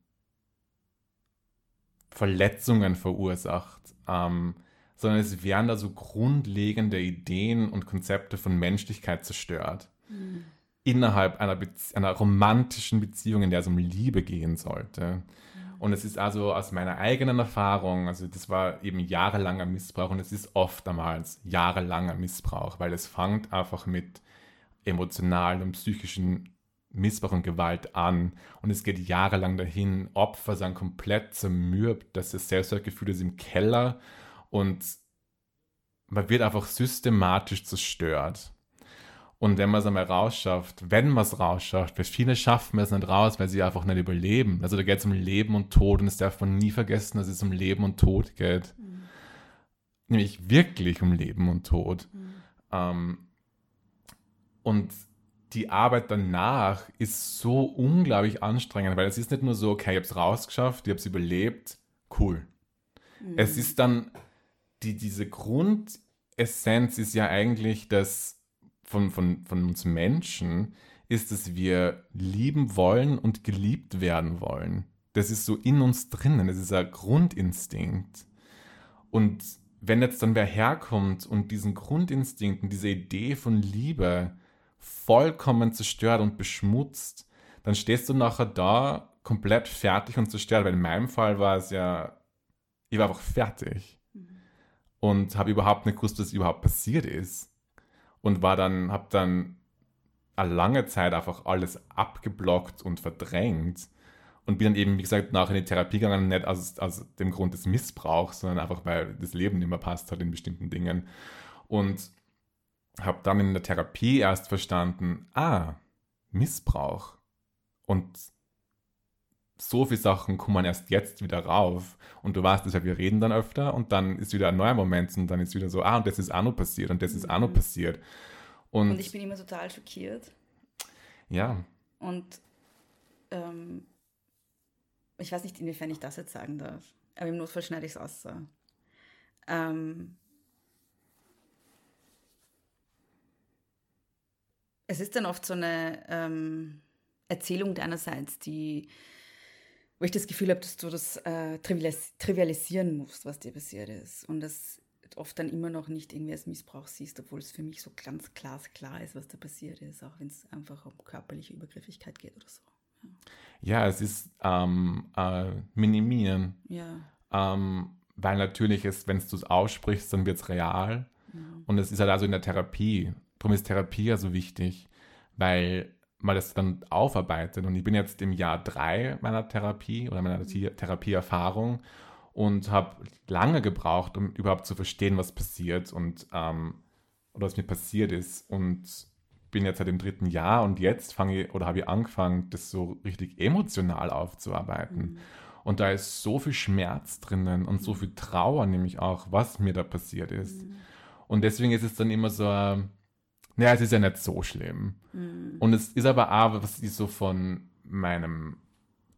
Verletzungen verursacht, ähm, sondern es werden da so grundlegende Ideen und Konzepte von Menschlichkeit zerstört. Mhm. Innerhalb einer, einer, romantischen Beziehung, in der es um Liebe gehen sollte. Und es ist also aus meiner eigenen Erfahrung, also das war eben jahrelanger Missbrauch und es ist oftmals jahrelanger Missbrauch, weil es fängt einfach mit emotionalen und psychischen Missbrauch und Gewalt an und es geht jahrelang dahin. Opfer sind komplett zermürbt, dass das Selbstwertgefühl ist im Keller und man wird einfach systematisch zerstört. Und wenn man es einmal rausschafft, wenn man es rausschafft, weil viele schaffen es nicht raus, weil sie einfach nicht überleben. Also da geht es um Leben und Tod und es darf man nie vergessen, dass es um Leben und Tod geht. Mhm. Nämlich wirklich um Leben und Tod. Mhm. Ähm, und die Arbeit danach ist so unglaublich anstrengend, weil es ist nicht nur so, okay, ich habe es rausgeschafft, ich habe es überlebt, cool. Mhm. Es ist dann, die, diese Grundessenz ist ja eigentlich, dass von, von, von uns Menschen ist, dass wir lieben wollen und geliebt werden wollen. Das ist so in uns drinnen, das ist ein Grundinstinkt. Und wenn jetzt dann wer herkommt und diesen Grundinstinkt und diese Idee von Liebe vollkommen zerstört und beschmutzt, dann stehst du nachher da komplett fertig und zerstört. Weil in meinem Fall war es ja, ich war einfach fertig mhm. und habe überhaupt nicht gewusst, was überhaupt passiert ist. Und war dann, habe dann eine lange Zeit einfach alles abgeblockt und verdrängt und bin dann eben, wie gesagt, nachher in die Therapie gegangen, nicht aus, aus dem Grund des Missbrauchs, sondern einfach, weil das Leben nicht mehr passt hat in bestimmten Dingen. Und habe dann in der Therapie erst verstanden, ah, Missbrauch. Und so viele Sachen kommen erst jetzt wieder rauf. Und du weißt deshalb, wir reden dann öfter und dann ist wieder ein neuer Moment und dann ist wieder so, ah, und das ist auch noch passiert und das ist auch noch mhm. passiert. Und, und ich bin immer total schockiert. Ja. Und ähm, ich weiß nicht, inwiefern ich das jetzt sagen darf. Aber im Notfall schneide ich es aus. So. Ähm, Es ist dann oft so eine ähm, Erzählung deinerseits, die, wo ich das Gefühl habe, dass du das äh, trivialis trivialisieren musst, was dir passiert ist. Und das oft dann immer noch nicht irgendwie als Missbrauch siehst, obwohl es für mich so ganz klar, klar ist, was da passiert ist, auch wenn es einfach um körperliche Übergriffigkeit geht oder so. Ja, ja es ist ähm, äh, minimieren. Ja. Ähm, weil natürlich ist, wenn du es aussprichst, dann wird es real. Mhm. Und es ist halt also in der Therapie Darum ist Therapie ja so wichtig, weil man das dann aufarbeitet. Und ich bin jetzt im Jahr drei meiner Therapie oder meiner Therapieerfahrung und habe lange gebraucht, um überhaupt zu verstehen, was passiert und ähm, oder was mir passiert ist. Und bin jetzt seit dem dritten Jahr und jetzt fange ich oder habe ich angefangen, das so richtig emotional aufzuarbeiten. Mhm. Und da ist so viel Schmerz drinnen und so viel Trauer, nämlich auch, was mir da passiert ist. Mhm. Und deswegen ist es dann immer so, ja, es ist ja nicht so schlimm. Mhm. Und es ist aber auch, was ich so von meinem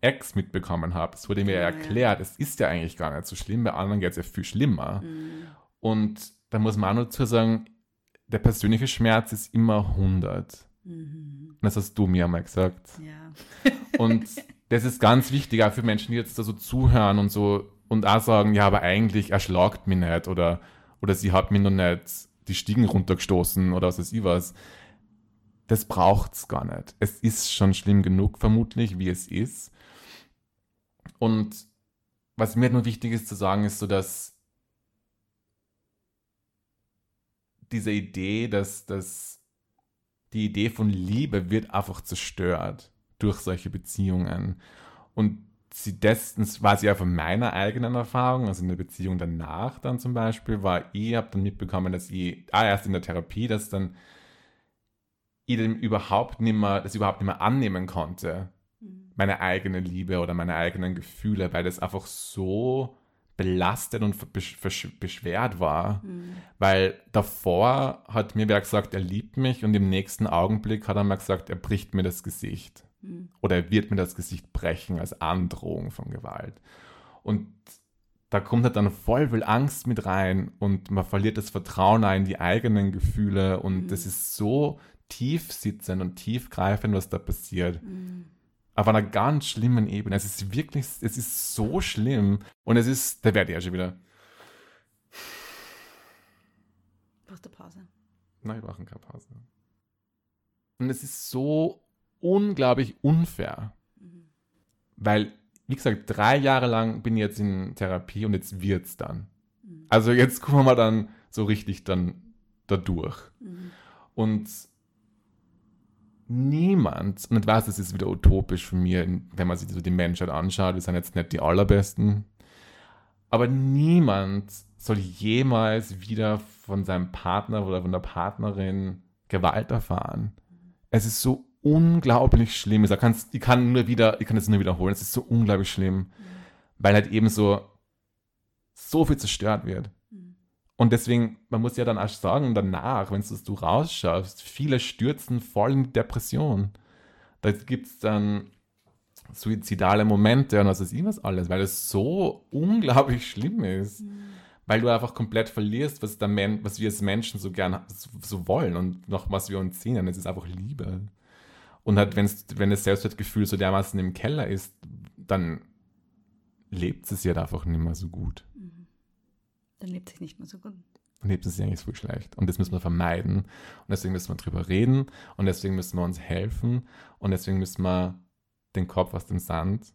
Ex mitbekommen habe, es wurde mir ja, erklärt, ja. es ist ja eigentlich gar nicht so schlimm, bei anderen geht es ja viel schlimmer. Mhm. Und da muss man auch dazu sagen, der persönliche Schmerz ist immer 100. Mhm. Das hast du mir einmal gesagt. Ja. und das ist ganz wichtig, auch für Menschen, die jetzt da so zuhören und so und auch sagen, ja, aber eigentlich erschlagt mich nicht oder, oder sie hat mich noch nicht die Stiegen runtergestoßen oder was weiß ich was. Das braucht es gar nicht. Es ist schon schlimm genug, vermutlich, wie es ist. Und was mir nur wichtig ist zu sagen, ist so, dass diese Idee, dass, dass die Idee von Liebe wird einfach zerstört durch solche Beziehungen. Und sie das, war sie ja von meiner eigenen Erfahrung, also in der Beziehung danach dann zum Beispiel, war ich, habe dann mitbekommen, dass ich, ah, erst in der Therapie, dass dann ich dem überhaupt nicht mehr, das überhaupt nicht mehr annehmen konnte, mhm. meine eigene Liebe oder meine eigenen Gefühle, weil das einfach so belastet und beschwert war. Mhm. Weil davor hat mir wer gesagt, er liebt mich und im nächsten Augenblick hat er mir gesagt, er bricht mir das Gesicht. Mhm. Oder er wird mir das Gesicht brechen als Androhung von Gewalt. Und da kommt halt dann voll viel Angst mit rein und man verliert das Vertrauen in die eigenen Gefühle und mhm. das ist so tief sitzend und tiefgreifend, was da passiert. Mhm. Auf einer ganz schlimmen Ebene. Es ist wirklich, es ist so schlimm und es ist, da werde ich ja schon wieder. Brauchst du Pause? Nein, wir brauchen keine Pause. Und es ist so unglaublich unfair. Mhm. Weil, wie gesagt, drei Jahre lang bin ich jetzt in Therapie und jetzt wird es dann. Mhm. Also jetzt kommen wir dann so richtig dann dadurch. Mhm. Und niemand, und ich weiß, das ist wieder utopisch für mich, wenn man sich so die Menschheit anschaut, wir sind jetzt nicht die allerbesten, aber niemand soll jemals wieder von seinem Partner oder von der Partnerin Gewalt erfahren. Es ist so unglaublich schlimm ist. Ich kann nur wieder, ich kann es nur wiederholen. Es ist so unglaublich schlimm, mhm. weil halt eben so so viel zerstört wird. Mhm. Und deswegen, man muss ja dann auch sagen, danach, wenn du rausschaust, viele stürzen voll in Depression. Da gibt es dann suizidale Momente und was weiß ich was alles, weil es so unglaublich schlimm ist. Mhm. Weil du einfach komplett verlierst, was, der Men was wir als Menschen so gern so, so wollen und noch was wir uns sehen. Es ist einfach Liebe. Und halt, wenn's, wenn das Selbstwertgefühl so dermaßen im Keller ist, dann lebt es ja einfach nicht mehr so gut. Mhm. Dann lebt es sich nicht mehr so gut. Dann lebt es sich eigentlich so schlecht. Und das müssen wir vermeiden. Und deswegen müssen wir drüber reden. Und deswegen müssen wir uns helfen. Und deswegen müssen wir den Kopf aus dem Sand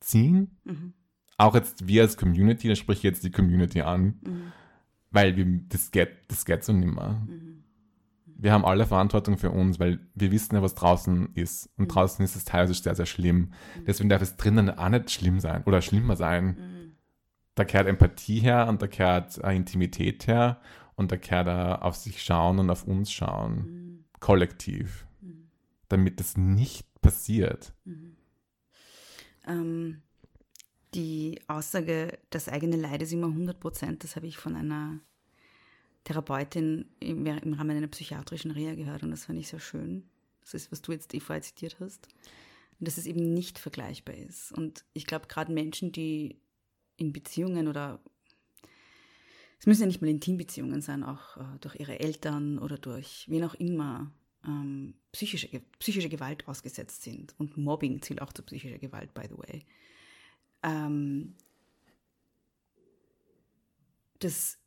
ziehen. Mhm. Auch jetzt wir als Community, da spreche ich jetzt die Community an. Mhm. Weil wir, das geht, das geht so nimmer. Mhm wir haben alle Verantwortung für uns, weil wir wissen ja, was draußen ist. Und mhm. draußen ist es teilweise sehr, sehr schlimm. Mhm. Deswegen darf es drinnen auch nicht schlimm sein oder schlimmer sein. Mhm. Da kehrt Empathie her und da kehrt äh, Intimität her und da kehrt auf sich schauen und auf uns schauen. Mhm. Kollektiv. Mhm. Damit das nicht passiert. Mhm. Ähm, die Aussage, das eigene Leid ist immer 100 Prozent, das habe ich von einer Therapeutin im, im Rahmen einer psychiatrischen Reha gehört und das fand ich sehr schön. Das ist, was du jetzt eh vorher zitiert hast. Und dass es eben nicht vergleichbar ist. Und ich glaube, gerade Menschen, die in Beziehungen oder es müssen ja nicht mal Intimbeziehungen sein, auch äh, durch ihre Eltern oder durch wen auch immer ähm, psychische, psychische Gewalt ausgesetzt sind. Und Mobbing zählt auch zu psychischer Gewalt, by the way. Ähm, das,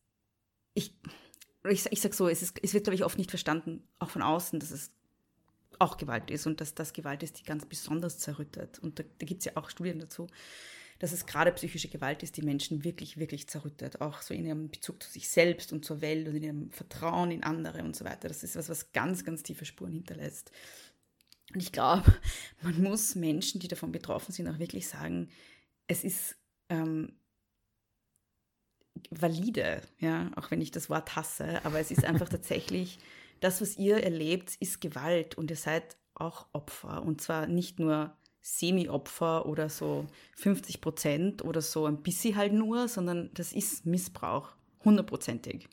ich, ich, ich sage so, es, ist, es wird, glaube ich, oft nicht verstanden, auch von außen, dass es auch Gewalt ist und dass das Gewalt ist, die ganz besonders zerrüttet. Und da, da gibt es ja auch Studien dazu, dass es gerade psychische Gewalt ist, die Menschen wirklich, wirklich zerrüttet. Auch so in ihrem Bezug zu sich selbst und zur Welt und in ihrem Vertrauen in andere und so weiter. Das ist was, was ganz, ganz tiefe Spuren hinterlässt. Und ich glaube, man muss Menschen, die davon betroffen sind, auch wirklich sagen, es ist ähm, valide, ja, auch wenn ich das Wort hasse, aber es ist einfach tatsächlich, das, was ihr erlebt, ist Gewalt und ihr seid auch Opfer und zwar nicht nur Semi-Opfer oder so 50 Prozent oder so ein bisschen halt nur, sondern das ist Missbrauch, hundertprozentig.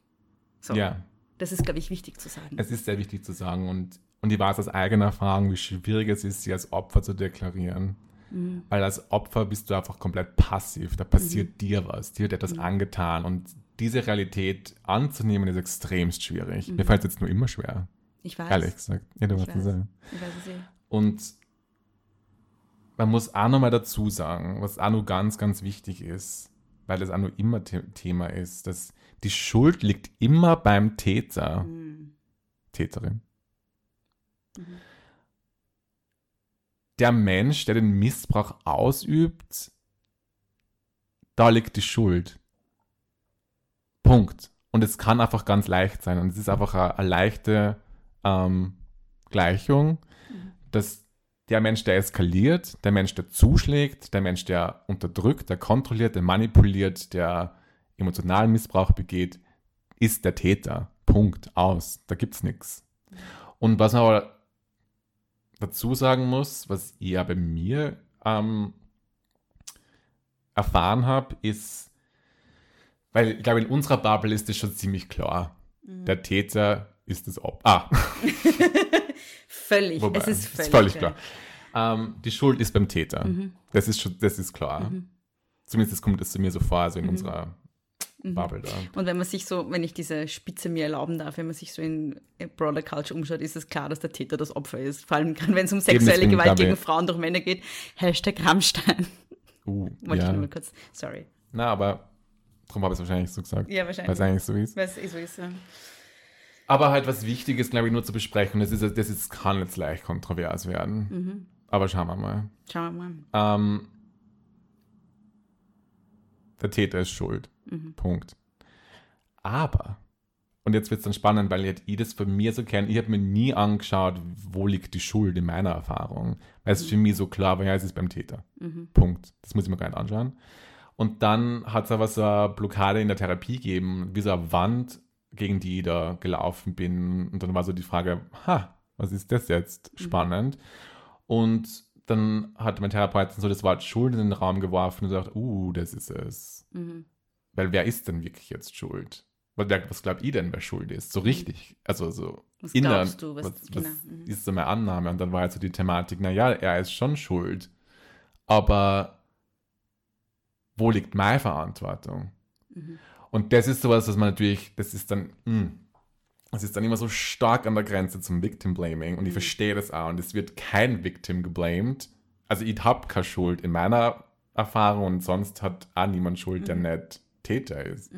So. Ja. Das ist, glaube ich, wichtig zu sagen. Es ist sehr wichtig zu sagen und, und ich weiß aus eigener Erfahrung, wie schwierig es ist, sie als Opfer zu deklarieren. Mhm. Weil als Opfer bist du einfach komplett passiv. Da passiert mhm. dir was, dir wird etwas mhm. angetan. Und diese Realität anzunehmen, ist extremst schwierig. Mir mhm. fällt es jetzt nur immer schwer. Ich weiß. Ehrlich gesagt. Ja, du ich weiß. Sagen. Ich weiß es eh. Und man muss auch nochmal dazu sagen, was auch noch ganz, ganz wichtig ist, weil das auch noch immer The Thema ist, dass die Schuld liegt immer beim Täter. Mhm. Täterin. Mhm der Mensch, der den Missbrauch ausübt, da liegt die Schuld. Punkt. Und es kann einfach ganz leicht sein. Und es ist einfach eine, eine leichte ähm, Gleichung, dass der Mensch, der eskaliert, der Mensch, der zuschlägt, der Mensch, der unterdrückt, der kontrolliert, der manipuliert, der emotionalen Missbrauch begeht, ist der Täter. Punkt. Aus. Da gibt's nichts. Und was man aber dazu sagen muss, was ich ja bei mir ähm, erfahren habe, ist, weil ich glaube, in unserer Bubble ist es schon ziemlich klar. Der Täter ist das Opfer. Ah, Völlig. wobei, es ist völlig, völlig klar. Ähm, die Schuld ist beim Täter. Das ist schon, das ist klar. Zumindest kommt es zu mir so vor, also in unserer Bubble da. Und wenn man sich so, wenn ich diese Spitze mir erlauben darf, wenn man sich so in Broader Culture umschaut, ist es klar, dass der Täter das Opfer ist. Vor allem, wenn es um sexuelle Gewalt gegen Frauen durch Männer geht. Hashtag Rammstein. Uh, Wollte ja. ich nur mal kurz, sorry. Na, aber darum habe ich es wahrscheinlich so gesagt. Ja, Weil es wahrscheinlich. eigentlich so ist. Weil es eh so ist, ja. Aber halt was Wichtiges, glaube ich, nur zu besprechen. Das, ist, das ist, kann jetzt leicht kontrovers werden. Mhm. Aber schauen wir mal. Schauen wir mal. Ähm, der Täter ist schuld. Mhm. Punkt. Aber, und jetzt wird es dann spannend, weil ich das von mir so kenne, ich habe mir nie angeschaut, wo liegt die Schuld in meiner Erfahrung. Weil es für mich so klar war, ja, es ist beim Täter. Mhm. Punkt. Das muss ich mir gar nicht anschauen. Und dann hat es aber so eine Blockade in der Therapie gegeben, wie so eine Wand, gegen die ich da gelaufen bin. Und dann war so die Frage, ha, was ist das jetzt? Spannend. Und dann hat mein Therapeut so das Wort Schuld in den Raum geworfen und gesagt, uh, das ist es. Mhm. Weil wer ist denn wirklich jetzt schuld? Was, glaubt ihr denn, wer schuld ist? So richtig. Also so Was inner. glaubst du? Was, was, was. Mhm. ist so meine Annahme? Und dann war halt so die Thematik, naja, er ist schon schuld. Aber wo liegt meine Verantwortung? Mhm. Und das ist sowas, was man natürlich, das ist dann, mh, das ist dann immer so stark an der Grenze zum Victim Blaming. Und ich verstehe das auch. Und es wird kein Victim geblamed. Also ich habe keine Schuld in meiner Erfahrung und sonst hat auch niemand Schuld, der nicht Täter ist.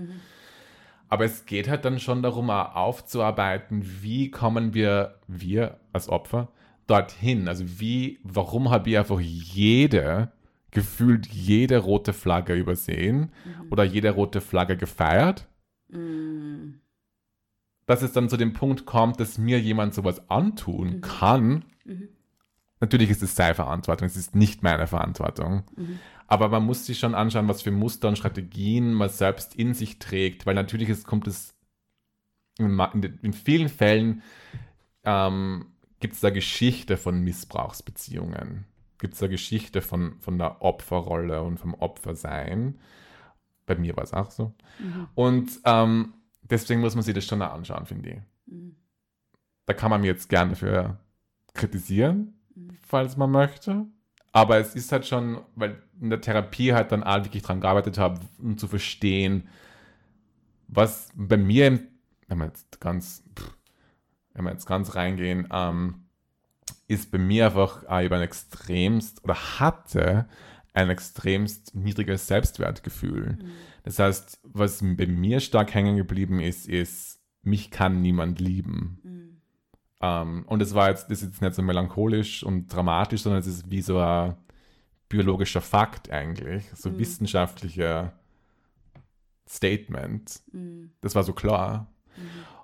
Aber es geht halt dann schon darum, aufzuarbeiten, wie kommen wir, wir als Opfer, dorthin. Also wie, warum habe ich einfach jede, gefühlt jede rote Flagge übersehen oder jede rote Flagge gefeiert? Mhm. dass es dann zu dem Punkt kommt, dass mir jemand sowas antun kann. Natürlich ist es seine Verantwortung, es ist nicht meine Verantwortung. Aber man muss sich schon anschauen, was für Muster und Strategien man selbst in sich trägt, weil natürlich ist, kommt es in, in, vielen Fällen ähm, gibt es da Geschichte von Missbrauchsbeziehungen. Gibt es da Geschichte von, von der Opferrolle und vom Opfersein. Bei mir war es auch so. Und ähm, deswegen muss man sich das schon anschauen, finde ich. Da kann man mir jetzt gerne dafür kritisieren, falls man möchte. Aber es ist halt schon, weil in der Therapie halt dann auch wirklich dran gearbeitet habe, um zu verstehen, was bei mir, wenn wir jetzt ganz, wenn wir jetzt ganz reingehen, ähm, ist bei mir einfach auch über ein extremst oder hatte ein extremst niedriges Selbstwertgefühl. Das heißt, was bei mir stark hängen geblieben ist, ist, mich kann niemand lieben. Ähm, und es war jetzt, das ist jetzt nicht so melancholisch und dramatisch, sondern es ist wie so ein biologischer Fakt eigentlich, so wissenschaftlicher Statement. Das war so klar.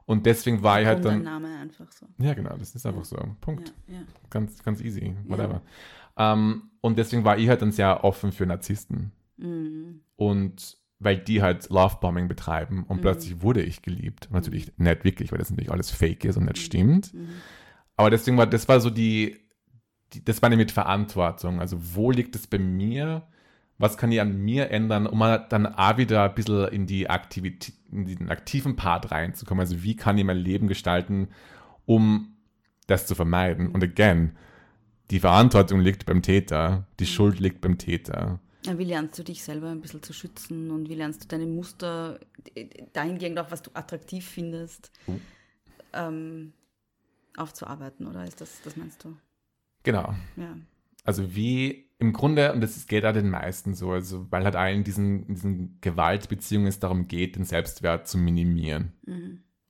Und deswegen war ich halt dann. Name einfach so. Ja, genau, das ist einfach so. Punkt. Ja, ja. Ganz, ganz easy, whatever. Ähm, und deswegen war ich halt dann sehr offen für Narzissten. Mhm. Und weil die halt Lovebombing betreiben und plötzlich wurde ich geliebt. Natürlich nicht wirklich, weil das natürlich alles fake ist und nicht stimmt. Aber deswegen war, das war so die, die, das war eine mit Verantwortung. Also wo liegt es bei mir? Was kann ich an mir ändern, um dann auch wieder ein bisschen in die Aktivität, in den aktiven Part reinzukommen? Also wie kann ich mein Leben gestalten, um das zu vermeiden? Und again, die Verantwortung liegt beim Täter, die Schuld liegt beim Täter. Ja, Wie lernst du dich selber ein bisschen zu schützen und wie lernst du deine Muster dahingehend auch, was du attraktiv findest, Oh. ähm, aufzuarbeiten, oder ist das, das meinst du? Genau. Ja. Also wie im Grunde, und das geht auch den meisten so, also weil halt allen diesen, in diesen Gewaltbeziehungen es darum geht, den Selbstwert zu minimieren.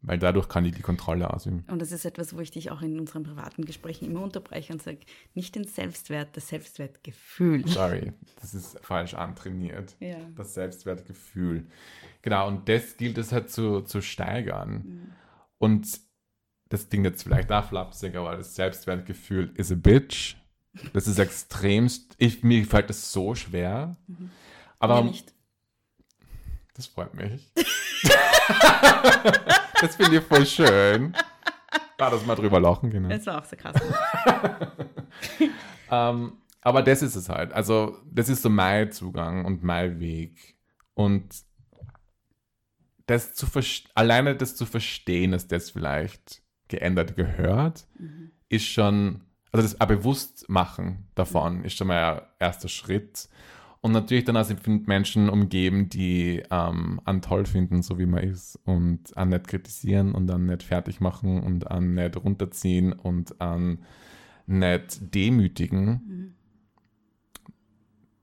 Weil dadurch kann ich die Kontrolle ausüben. Und das ist etwas, wo ich dich auch in unseren privaten Gesprächen immer unterbreche und sage, nicht den Selbstwert, das Selbstwertgefühl. Sorry, das ist falsch antrainiert. Ja. Das Selbstwertgefühl. Genau, und das gilt es halt zu, zu steigern. Mhm. Und das klingt jetzt vielleicht auch flapsig, aber das Selbstwertgefühl is a bitch. Das ist extremst, ich, mir fällt das so schwer. Aber Mir nicht. das freut mich. das finde ich voll schön. Da das mal drüber lachen können. Es war auch sarkastisch. Ähm, aber das ist es halt. Also, das ist so mein Zugang und mein Weg. Und das zu alleine das zu verstehen, dass das vielleicht geändert gehört, ist schon, also das Bewusstmachen davon ist schon mal erster Schritt. Und natürlich dann also mit Menschen umgeben, die ähm, an toll finden, so wie man ist, und an nicht kritisieren und an nicht fertig machen und an nicht runterziehen und an nicht demütigen.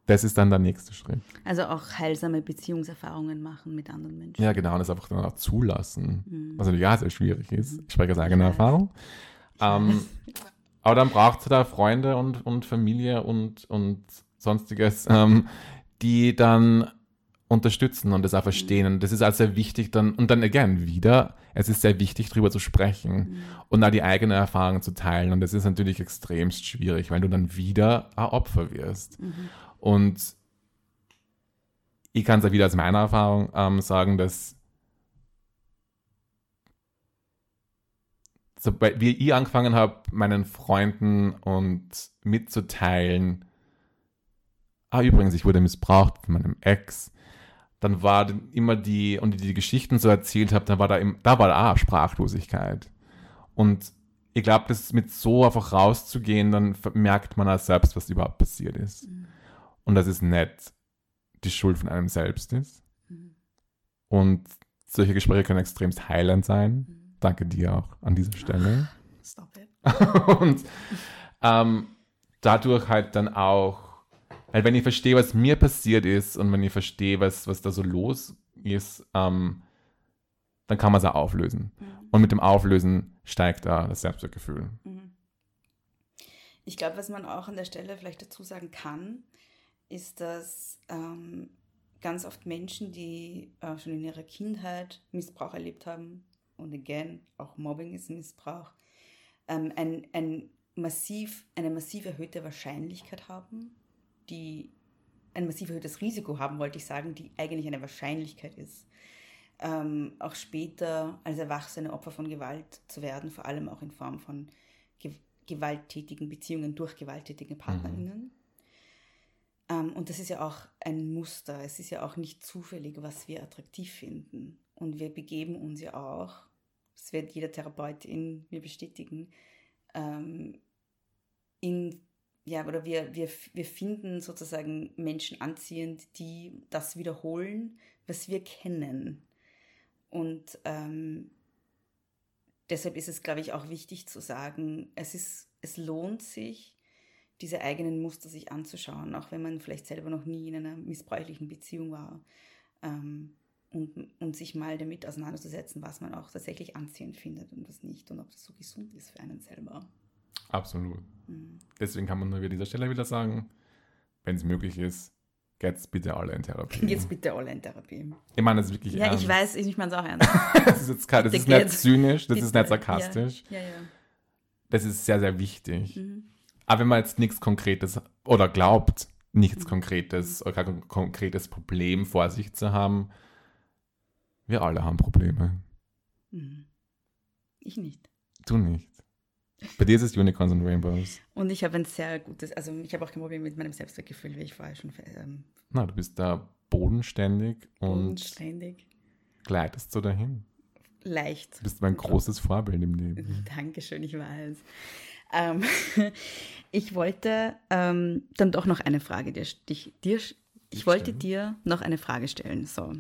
Das ist dann der nächste Schritt. Also auch heilsame Beziehungserfahrungen machen mit anderen Menschen. Ja, genau, und das einfach dann auch zulassen. Mhm. Was natürlich auch sehr schwierig ist. Ich spreche aus eigener. Erfahrung. Ähm, aber dann braucht es da Freunde und, und Familie und, und sonstiges, ähm, die dann unterstützen und das auch verstehen. Und das ist also sehr wichtig dann, und dann again wieder, es ist sehr wichtig, darüber zu sprechen und auch die eigene Erfahrung zu teilen. Und das ist natürlich extremst schwierig, weil du dann wieder ein Opfer wirst. Und ich kann es auch wieder aus meiner Erfahrung ähm, sagen, dass sobald wie ich angefangen habe, meinen Freunden und mitzuteilen, ah übrigens, ich wurde missbraucht von meinem Ex, dann war dann immer die, und die die Geschichten so erzählt habe, dann war da, im, da war da Sprachlosigkeit. Und ich glaube, das mit so einfach rauszugehen, dann merkt man auch selbst, was überhaupt passiert ist. Und dass es nicht die Schuld von einem selbst ist. Und solche Gespräche können extremst heilend sein. Danke dir auch an dieser Stelle. Stop it. und ähm, dadurch halt dann auch, weil wenn ich verstehe, was mir passiert ist und wenn ich verstehe, was, was da so los ist, ähm, dann kann man es auch auflösen. Und mit dem Auflösen steigt da das Selbstwertgefühl. Ich glaube, was man auch an der Stelle vielleicht dazu sagen kann, ist, dass ähm, ganz oft Menschen, die äh, schon in ihrer Kindheit Missbrauch erlebt haben, und again, auch Mobbing ist Missbrauch, ähm, ein, ein massiv, eine massiv erhöhte Wahrscheinlichkeit haben, die ein massiv erhöhtes Risiko haben, wollte ich sagen, die eigentlich eine Wahrscheinlichkeit ist, ähm, auch später als Erwachsene Opfer von Gewalt zu werden, vor allem auch in Form von ge gewalttätigen Beziehungen durch gewalttätige PartnerInnen. Ähm, und das ist ja auch ein Muster. Es ist ja auch nicht zufällig, was wir attraktiv finden. Und wir begeben uns ja auch, das wird jeder Therapeutin mir bestätigen, ähm, in, ja, oder wir, wir, wir finden sozusagen Menschen anziehend, die das wiederholen, was wir kennen. Und ähm, deshalb ist es, glaube ich, auch wichtig zu sagen, es, ist, es lohnt sich, diese eigenen Muster sich anzuschauen, auch wenn man vielleicht selber noch nie in einer missbräuchlichen Beziehung war. Ähm, und, und sich mal damit auseinanderzusetzen, was man auch tatsächlich anziehend findet und was nicht und ob das so gesund ist für einen selber. Absolut. Mhm. Deswegen kann man nur an dieser Stelle wieder sagen, wenn es möglich ist, geht's bitte alle in Therapie. Jetzt bitte alle in Therapie. Ich meine das ist wirklich Ja, ernst. ich weiß, ich meine es auch ernst. Das ist jetzt das ist nicht geht's. zynisch, das ist Bitte. nicht sarkastisch. Ja, ja. ja. Das ist sehr, sehr wichtig. Mhm. Aber wenn man jetzt nichts Konkretes oder glaubt, nichts Mhm. Konkretes oder kein konkretes Problem vor sich zu haben, wir alle haben Probleme. Mhm. Ich nicht. Du nicht. Bei dir ist es Unicorns und Rainbows. Und ich habe ein sehr gutes, also ich habe auch kein Problem mit meinem Selbstwertgefühl, wie ich vorher schon ähm, Na, du bist da bodenständig und ständig gleitest so dahin. leicht. Du bist mein großes Vorbild im Leben. Dankeschön, ich weiß. Ähm, ich wollte ähm, dann doch noch eine Frage dir, dich, dir ich wollte stellen? dir noch eine Frage stellen. So.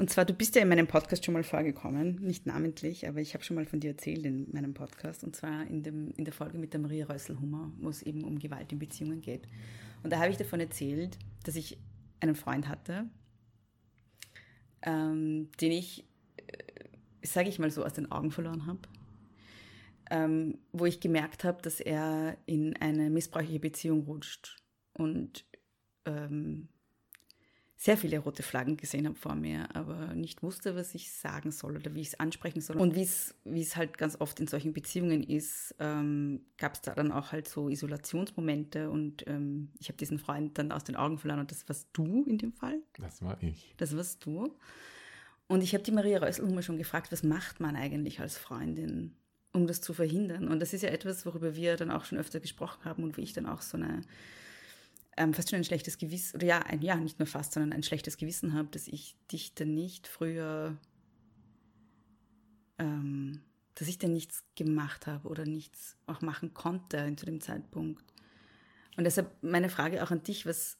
Und zwar, du bist ja in meinem Podcast schon mal vorgekommen, nicht namentlich, aber ich habe schon mal von dir erzählt in meinem Podcast, und zwar in, dem, in der Folge mit der Maria Rösselhummer, wo es eben um Gewalt in Beziehungen geht. Und da habe ich davon erzählt, dass ich einen Freund hatte, ähm, den ich sage ich mal so, aus den Augen verloren habe. Ähm, wo ich gemerkt habe, dass er in eine missbräuchliche Beziehung rutscht und ähm, sehr viele rote Flaggen gesehen habe vor mir, aber nicht wusste, was ich sagen soll oder wie ich es ansprechen soll. Und wie es halt ganz oft in solchen Beziehungen ist, ähm, gab es da dann auch halt so Isolationsmomente und ähm, ich habe diesen Freund dann aus den Augen verloren und das warst du in dem Fall. Das war ich. Das warst du. Und ich habe die Maria Rösselhummer schon gefragt, was macht man eigentlich als Freundin, um das zu verhindern? Und das ist ja etwas, worüber wir dann auch schon öfter gesprochen haben und wo ich dann auch so eine ähm, fast schon ein schlechtes Gewissen, oder ja, ein, ja, nicht nur fast, sondern ein schlechtes Gewissen habe, dass ich dich dann nicht früher, ähm, dass ich dann nichts gemacht habe oder nichts auch machen konnte zu dem Zeitpunkt. Und deshalb meine Frage auch an dich, was,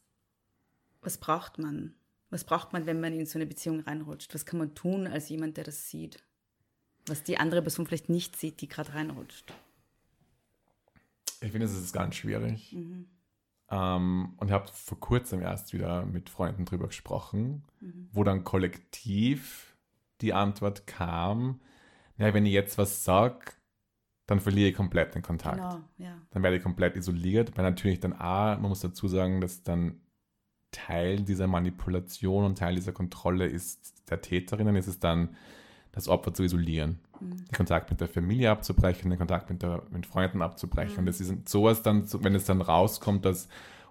was braucht man? Was braucht man, wenn man in so eine Beziehung reinrutscht? Was kann man tun als jemand, der das sieht? Was die andere Person vielleicht nicht sieht, die gerade reinrutscht. Ich finde, es ist ganz schwierig. Mhm. Ähm, und habe vor kurzem erst wieder mit Freunden drüber gesprochen, mhm. wo dann kollektiv die Antwort kam, naja, wenn ich jetzt was sage, dann verliere ich komplett den Kontakt. Genau, ja. Dann werde ich komplett isoliert, weil natürlich dann A, man muss dazu sagen, dass dann Teil dieser Manipulation und Teil dieser Kontrolle ist der Täterin, dann ist es dann das Opfer zu isolieren, mhm. den Kontakt mit der Familie abzubrechen, den Kontakt mit, der, mit Freunden abzubrechen. Mhm. Und das ist sowas dann, wenn es dann rauskommt, dass,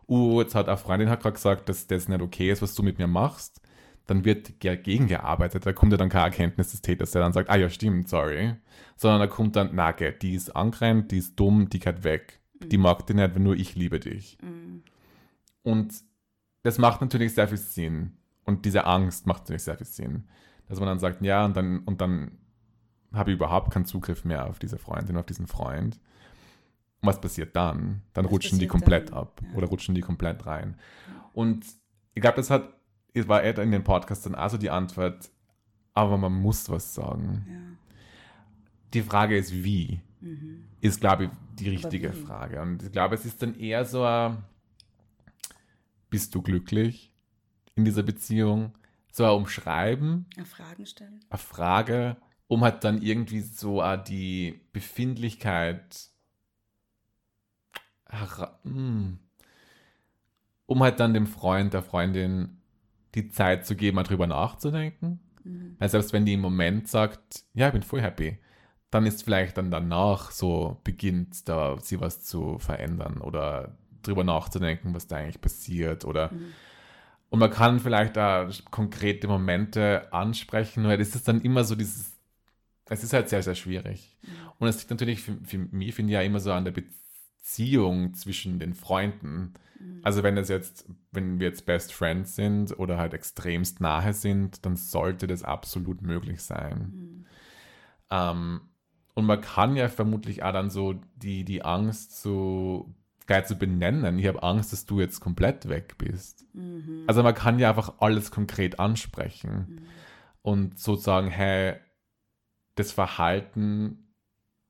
uh, jetzt hat eine Freundin hat gerade gesagt, dass das nicht okay ist, was du mit mir machst, dann wird gegengearbeitet. Da kommt ja dann keine Erkenntnis des Täters, der dann sagt, ah ja, stimmt, sorry. Sondern da kommt dann, na, die ist angerannt, die ist dumm, die geht weg. Mhm. Die mag dich nicht, wenn nur ich liebe dich. Mhm. Und das macht natürlich sehr viel Sinn. Und diese Angst macht natürlich sehr viel Sinn dass man dann sagt, ja, und dann, und dann habe ich überhaupt keinen Zugriff mehr auf diese Freundin, auf diesen Freund. Und was passiert dann? Dann was rutschen die komplett dann? ab ja. oder rutschen die komplett rein. Und ich glaube, das hat, es war in den Podcast dann also die Antwort, aber man muss was sagen. Ja. Die Frage ist, wie? Mhm. Ist, glaube ich, die richtige Frage. Und ich glaube, es ist dann eher so, bist du glücklich in dieser Beziehung? So ein Umschreiben. Eine Fragen stellen. Eine Frage, um halt dann irgendwie so die Befindlichkeit hm, um halt dann dem Freund, der Freundin die Zeit zu geben, mal drüber nachzudenken. Mhm. Weil selbst wenn die im Moment sagt, ja, ich bin voll happy, dann ist vielleicht dann danach so beginnt, da sie was zu verändern oder drüber nachzudenken, was da eigentlich passiert oder mhm und man kann vielleicht da konkrete Momente ansprechen, weil es ist dann immer so dieses, es ist halt sehr, sehr schwierig. Mhm. Und es liegt natürlich für, für mich, finde ich, ja immer so an der Beziehung zwischen den Freunden. Mhm. Also wenn es jetzt, wenn wir jetzt Best Friends sind oder halt extremst nahe sind, dann sollte das absolut möglich sein. Mhm. Ähm, und man kann ja vermutlich auch dann so die, die Angst so geil zu benennen. Ich habe Angst, dass du jetzt komplett weg bist. Mhm. Also man kann ja einfach alles konkret ansprechen mhm. und sozusagen, hey, das Verhalten,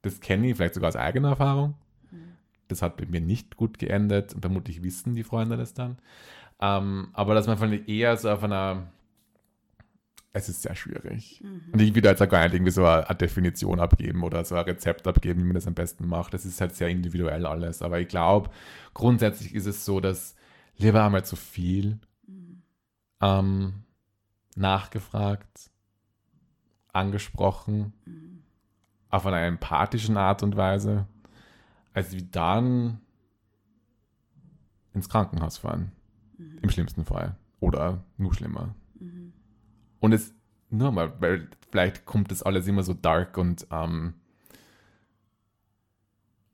das kenne ich vielleicht sogar aus eigener Erfahrung. Mhm. Das hat bei mir nicht gut geendet und vermutlich wissen die Freunde das dann. Ähm, aber dass man von eher so auf einer es ist sehr schwierig. Mhm. Und ich will da jetzt auch gar nicht irgendwie so eine, eine, Definition abgeben oder so ein Rezept abgeben, wie man das am besten macht. Das ist halt sehr individuell alles. Aber ich glaube, grundsätzlich ist es so, dass lieber einmal zu viel mhm. ähm, nachgefragt, angesprochen, mhm. auf einer empathischen Art und Weise, als wie dann ins Krankenhaus fahren. Mhm. Im schlimmsten Fall. Oder nur schlimmer. Mhm. Und es, nur mal, weil vielleicht kommt das alles immer so dark und ähm,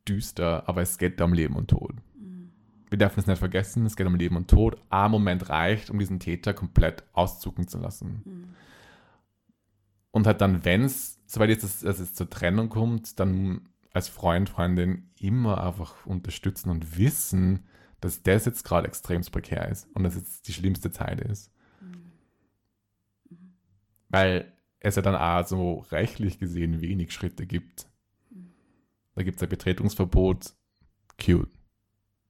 düster, aber es geht um Leben und Tod. Mhm. Wir dürfen es nicht vergessen, es geht um Leben und Tod. Ein Moment reicht, um diesen Täter komplett auszucken zu lassen. Mhm. Und halt dann, wenn es, soweit jetzt dass es zur Trennung kommt, dann als Freund, Freundin immer einfach unterstützen und wissen, dass das jetzt gerade extrem prekär ist und dass jetzt die schlimmste Zeit ist. Weil es ja dann auch so rechtlich gesehen wenig Schritte gibt. Da gibt es ein Betretungsverbot. Cute.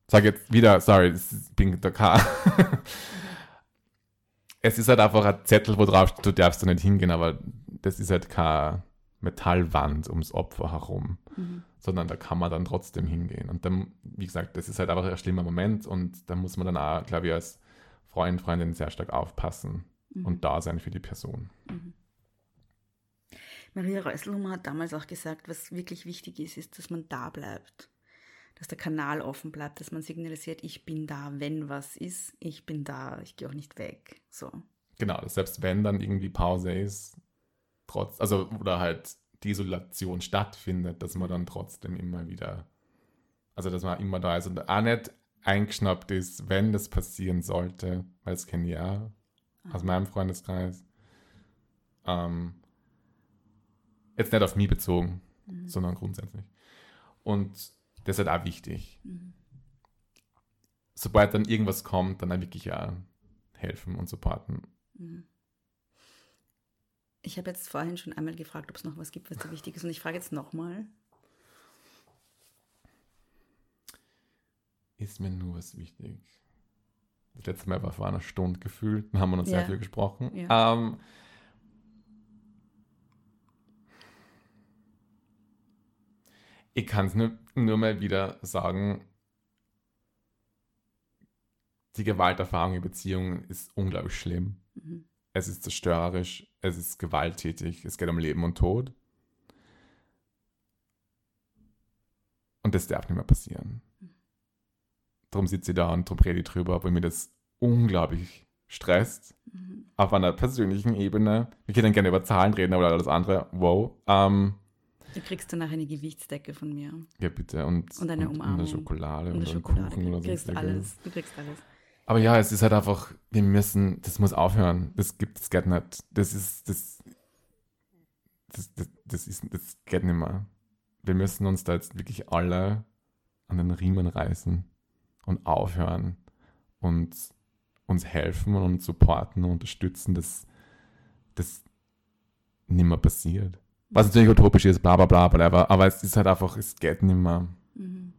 Sag jetzt wieder, sorry, ich bin der K. es ist halt einfach ein Zettel, wo drauf steht, du darfst da nicht hingehen, aber das ist halt keine Metallwand ums Opfer herum, Mhm. sondern da kann man dann trotzdem hingehen. Und dann, wie gesagt, das ist halt einfach ein schlimmer Moment und da muss man dann auch, glaube ich, als Freund, Freundin sehr stark aufpassen Mhm. und da sein für die Person. Maria Reuselhummer hat damals auch gesagt, was wirklich wichtig ist, ist, dass man da bleibt. Dass der Kanal offen bleibt, dass man signalisiert, ich bin da, wenn was ist, ich bin da, ich gehe auch nicht weg. So. Genau, dass selbst wenn dann irgendwie Pause ist, trotz, also oder halt die Isolation stattfindet, dass man dann trotzdem immer wieder, also dass man immer da ist und auch nicht eingeschnappt ist, wenn das passieren sollte, weil das kenne ich auch aus meinem Freundeskreis. Ähm, jetzt nicht auf mich bezogen, sondern grundsätzlich. Und das ist halt auch wichtig. Sobald dann irgendwas kommt, dann auch wirklich auch helfen und supporten. Ich habe jetzt vorhin schon einmal gefragt, ob es noch was gibt, was dir wichtig ist. Und ich frage jetzt nochmal. ist mir nur was wichtig. Das letzte Mal war vor einer Stunde gefühlt, dann haben wir noch sehr Ja. viel gesprochen. Ja. Ähm, ich kann es nur, nur mal wieder sagen, die Gewalterfahrung in Beziehungen ist unglaublich schlimm. Mhm. Es ist zerstörerisch, es ist gewalttätig, es geht um Leben und Tod. Und das darf nicht mehr passieren. Darum sitze ich da und darum rede ich drüber, weil mir das unglaublich stresst. Mhm. Auf einer persönlichen Ebene. Wir können gerne über Zahlen reden, aber alles andere, wow. Ähm, Du kriegst danach eine Gewichtsdecke von mir. ja, bitte. Und, Und eine und, Umarmung. eine Schokolade Und eine Schokolade. Kuchen Du kriegst sonst alles. Du kriegst alles. Aber ja, es ist halt einfach, wir müssen, das muss aufhören. Das gibt, das geht nicht. Das ist, das, das, das, das ist, das geht nicht mehr. Wir müssen uns da jetzt wirklich alle an den Riemen reißen und aufhören und uns helfen und uns supporten und unterstützen, dass das nicht mehr passiert. Was natürlich utopisch ist, bla bla bla, whatever, aber es ist halt einfach, es geht nicht mehr. Mhm.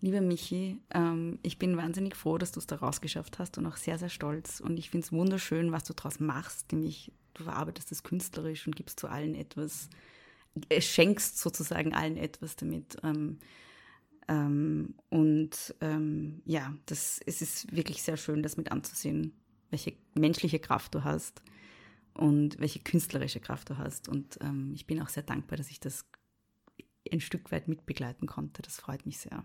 Lieber Michi, ähm, ich bin wahnsinnig froh, dass du es da rausgeschafft hast und auch sehr, sehr stolz. Und ich finde es wunderschön, was du daraus machst, nämlich du verarbeitest das künstlerisch und gibst zu allen etwas, äh, schenkst sozusagen allen etwas damit. Ähm, ähm, und ähm, ja, das, es ist wirklich sehr schön, das mit anzusehen, welche menschliche Kraft du hast und welche künstlerische Kraft du hast. Und ähm, ich bin auch sehr dankbar, dass ich das ein Stück weit mitbegleiten konnte. Das freut mich sehr.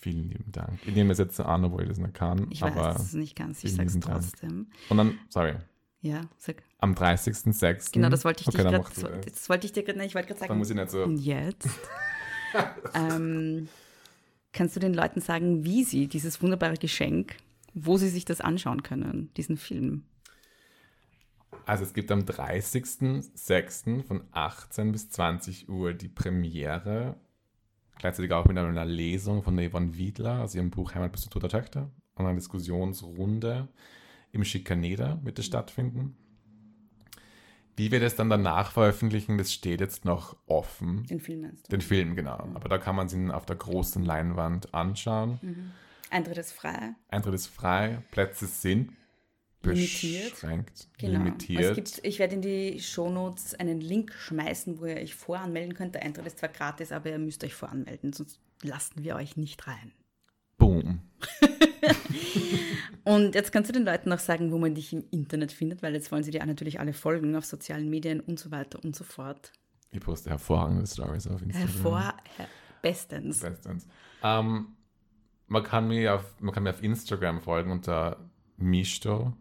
Vielen lieben Dank. Ich nehme es jetzt so an, obwohl ich das nicht kann. Ich aber weiß es nicht ganz, ich es lieben Dank. trotzdem. Und dann, sorry, Ja, sag. am 30.06. Genau, das wollte ich okay, dann gerade, das. wollte ich dir gerade, nein, ich wollte gerade Dann sagen. muss ich nicht so. Und jetzt ähm, kannst du den Leuten sagen, wie sie dieses wunderbare Geschenk, wo sie sich das anschauen können, diesen Film. Also es gibt am 30.06. von 18 bis 20 Uhr die Premiere. Gleichzeitig auch mit einer Lesung von Yvonne Wiedler aus ihrem Buch Heimat bis zu toter Töchter. Und eine Diskussionsrunde im Schikaneder wird es stattfinden. Wie wir das dann danach veröffentlichen, das steht jetzt noch offen. Den Film meinst du? Den Film, genau. Aber da kann man ihn auf der großen Leinwand anschauen. Mhm. Eintritt ist frei. Eintritt ist frei, Plätze sind Limitiert. beschränkt, Genau. limitiert. Es gibt, ich werde in die Shownotes einen Link schmeißen, wo ihr euch voranmelden könnt. Der Eintritt ist zwar gratis, aber ihr müsst euch voranmelden, sonst lassen wir euch nicht rein. Boom. Und jetzt kannst du den Leuten noch sagen, wo man dich im Internet findet, weil jetzt wollen sie dir auch natürlich alle folgen auf sozialen Medien und so weiter und so fort. Ich poste hervorragende Stories auf Instagram. Hervor, her, bestens. Bestens. Ähm, man, kann mir auf, man kann mir auf Instagram folgen unter Misto.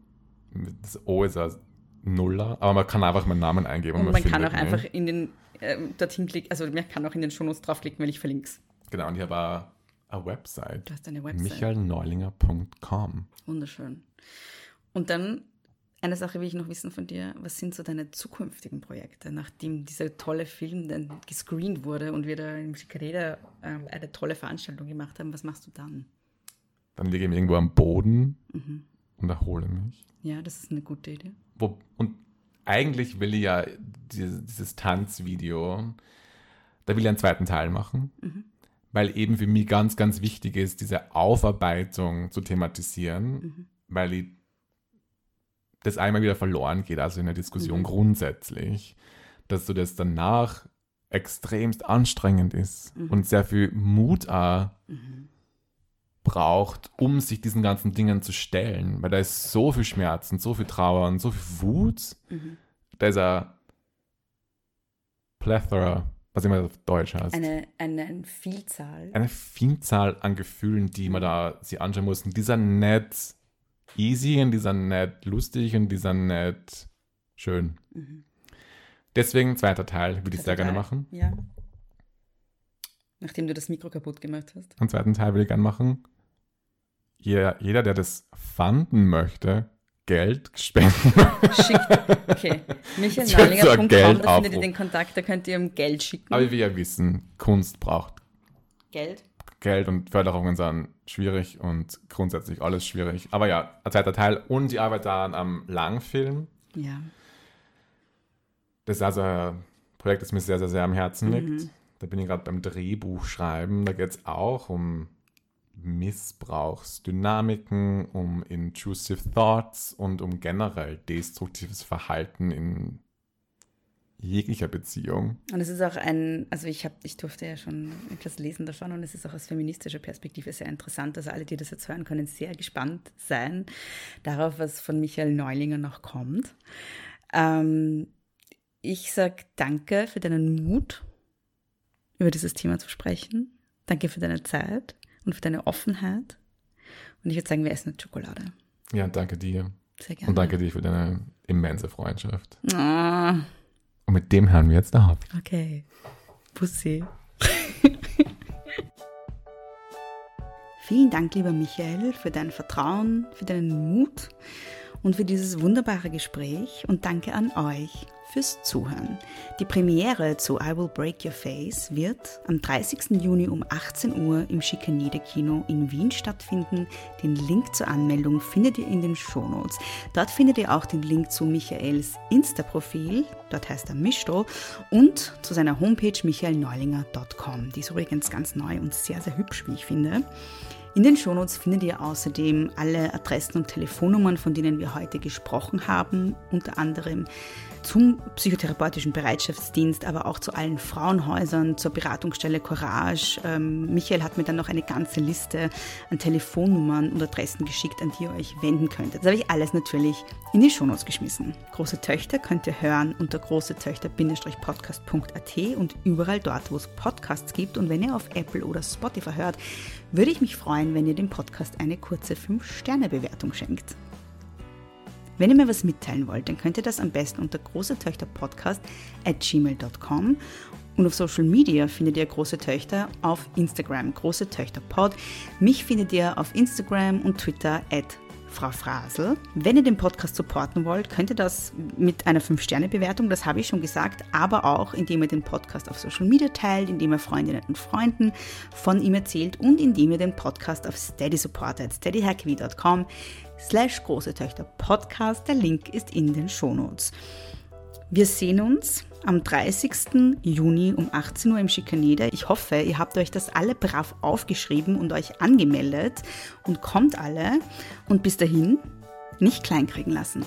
Das O ist ein Nuller, aber man kann einfach meinen Namen eingeben. Und man kann findet auch mich. einfach in den, ähm, dorthin klicken, also man kann auch in den Shownotes draufklicken, weil ich verlinke es. Genau, und ich habe auch eine Website. Du hast eine Website. michaelneulinger.com. Wunderschön. Und dann eine Sache will ich noch wissen von dir. Was sind so deine zukünftigen Projekte, nachdem dieser tolle Film dann gescreent wurde und wir da im Schikareda ähm, eine tolle Veranstaltung gemacht haben? Was machst du dann? Dann liege ich mir irgendwo am Boden Mhm. und erhole mich. Ja, das ist eine gute Idee. Wo, und eigentlich will ich ja dieses, dieses Tanzvideo, da will ich einen zweiten Teil machen, Mhm. Weil eben für mich ganz, ganz wichtig ist, diese Aufarbeitung zu thematisieren, Mhm. weil ich das einmal wieder verloren geht, also in der Diskussion mhm. grundsätzlich, dass du das danach extremst anstrengend ist mhm. und sehr viel Mut auch mhm. braucht, um sich diesen ganzen Dingen zu stellen. Weil da ist so viel Schmerz und so viel Trauer und so viel Wut. Mhm. Da ist ein Plethora, was immer auf Deutsch heißt. Eine, eine Vielzahl. Eine Vielzahl an Gefühlen, die man da sich anschauen muss. Und dieser nett easy und dieser nett lustig und dieser nett schön. Mhm. Deswegen zweiter Teil, würde ich sehr gerne machen. Ja. Nachdem du das Mikro kaputt gemacht hast. Den zweiten Teil würde ich gerne machen. Jeder, jeder, der das fanden möchte, Geld spenden. Schickt. Okay. Michaelnallinger.com, da findet ihr den Kontakt, da könnt ihr ihm Geld schicken. Aber wie wir ja wissen, Kunst braucht Geld. Geld und Förderungen sind schwierig und grundsätzlich alles schwierig. Aber ja, ein zweiter Teil und die Arbeit daran am Langfilm. Ja. Das ist also ein Projekt, das mir sehr, sehr, sehr am Herzen liegt. Mhm. Da bin ich gerade beim Drehbuch schreiben. Da geht es auch um Missbrauchsdynamiken, um intrusive Thoughts und um generell destruktives Verhalten in jeglicher Beziehung. Und es ist auch ein, also ich habe, ich durfte ja schon etwas lesen davon und es ist auch aus feministischer Perspektive sehr interessant. Also alle, die das jetzt hören, können sehr gespannt sein darauf, was von Michael Neulinger noch kommt. Ähm, ich sage danke für deinen Mut, über dieses Thema zu sprechen. Danke für deine Zeit und für deine Offenheit. Und ich würde sagen, wir essen eine Schokolade. Ja, danke dir. Sehr gerne. Und danke dir für deine immense Freundschaft. Oh. Und mit dem hören wir jetzt auf. Okay. Pussy. Vielen Dank, lieber Michael, für dein Vertrauen, für deinen Mut und für dieses wunderbare Gespräch und danke an euch fürs Zuhören. Die Premiere zu I Will Break Your Face wird am 30. Juni um 18 Uhr im Schikanede Kino in Wien stattfinden. Den Link zur Anmeldung findet ihr in den Shownotes. Dort findet ihr auch den Link zu Michaels Insta-Profil, dort heißt er Misto, und zu seiner Homepage michaelneulinger.com. Die ist übrigens ganz neu und sehr, sehr hübsch, wie ich finde. In den Shownotes findet ihr außerdem alle Adressen und Telefonnummern, von denen wir heute gesprochen haben, unter anderem zum psychotherapeutischen Bereitschaftsdienst, aber auch zu allen Frauenhäusern, zur Beratungsstelle Courage. Ähm, Michael hat mir dann noch eine ganze Liste an Telefonnummern und Adressen geschickt, an die ihr euch wenden könntet. Das habe ich alles natürlich in die Shownotes geschmissen. Große Töchter könnt ihr hören unter großetöchter-podcast.at und überall dort, wo es Podcasts gibt. Und wenn ihr auf Apple oder Spotify hört, würde ich mich freuen, wenn ihr dem Podcast eine kurze 5-Sterne-Bewertung schenkt. Wenn ihr mir was mitteilen wollt, dann könnt ihr das am besten unter großetöchterpodcast at gmail.com und auf Social Media findet ihr Große Töchter auf Instagram, Große Töchter Pod. Mich findet ihr auf Instagram und Twitter at Frau Frasel. Wenn ihr den Podcast supporten wollt, könnt ihr das mit einer 5-Sterne-Bewertung, das habe ich schon gesagt, aber auch indem ihr den Podcast auf Social Media teilt, indem ihr Freundinnen und Freunden von ihm erzählt und indem ihr den Podcast auf Steady supportet, steadyhackme.com slash große Töchter Podcast. Der Link ist in den Shownotes. Wir sehen uns am 30. Juni um 18 Uhr im Schikaneder. Ich hoffe, ihr habt euch das alle brav aufgeschrieben und euch angemeldet und kommt alle. Und bis dahin nicht kleinkriegen lassen.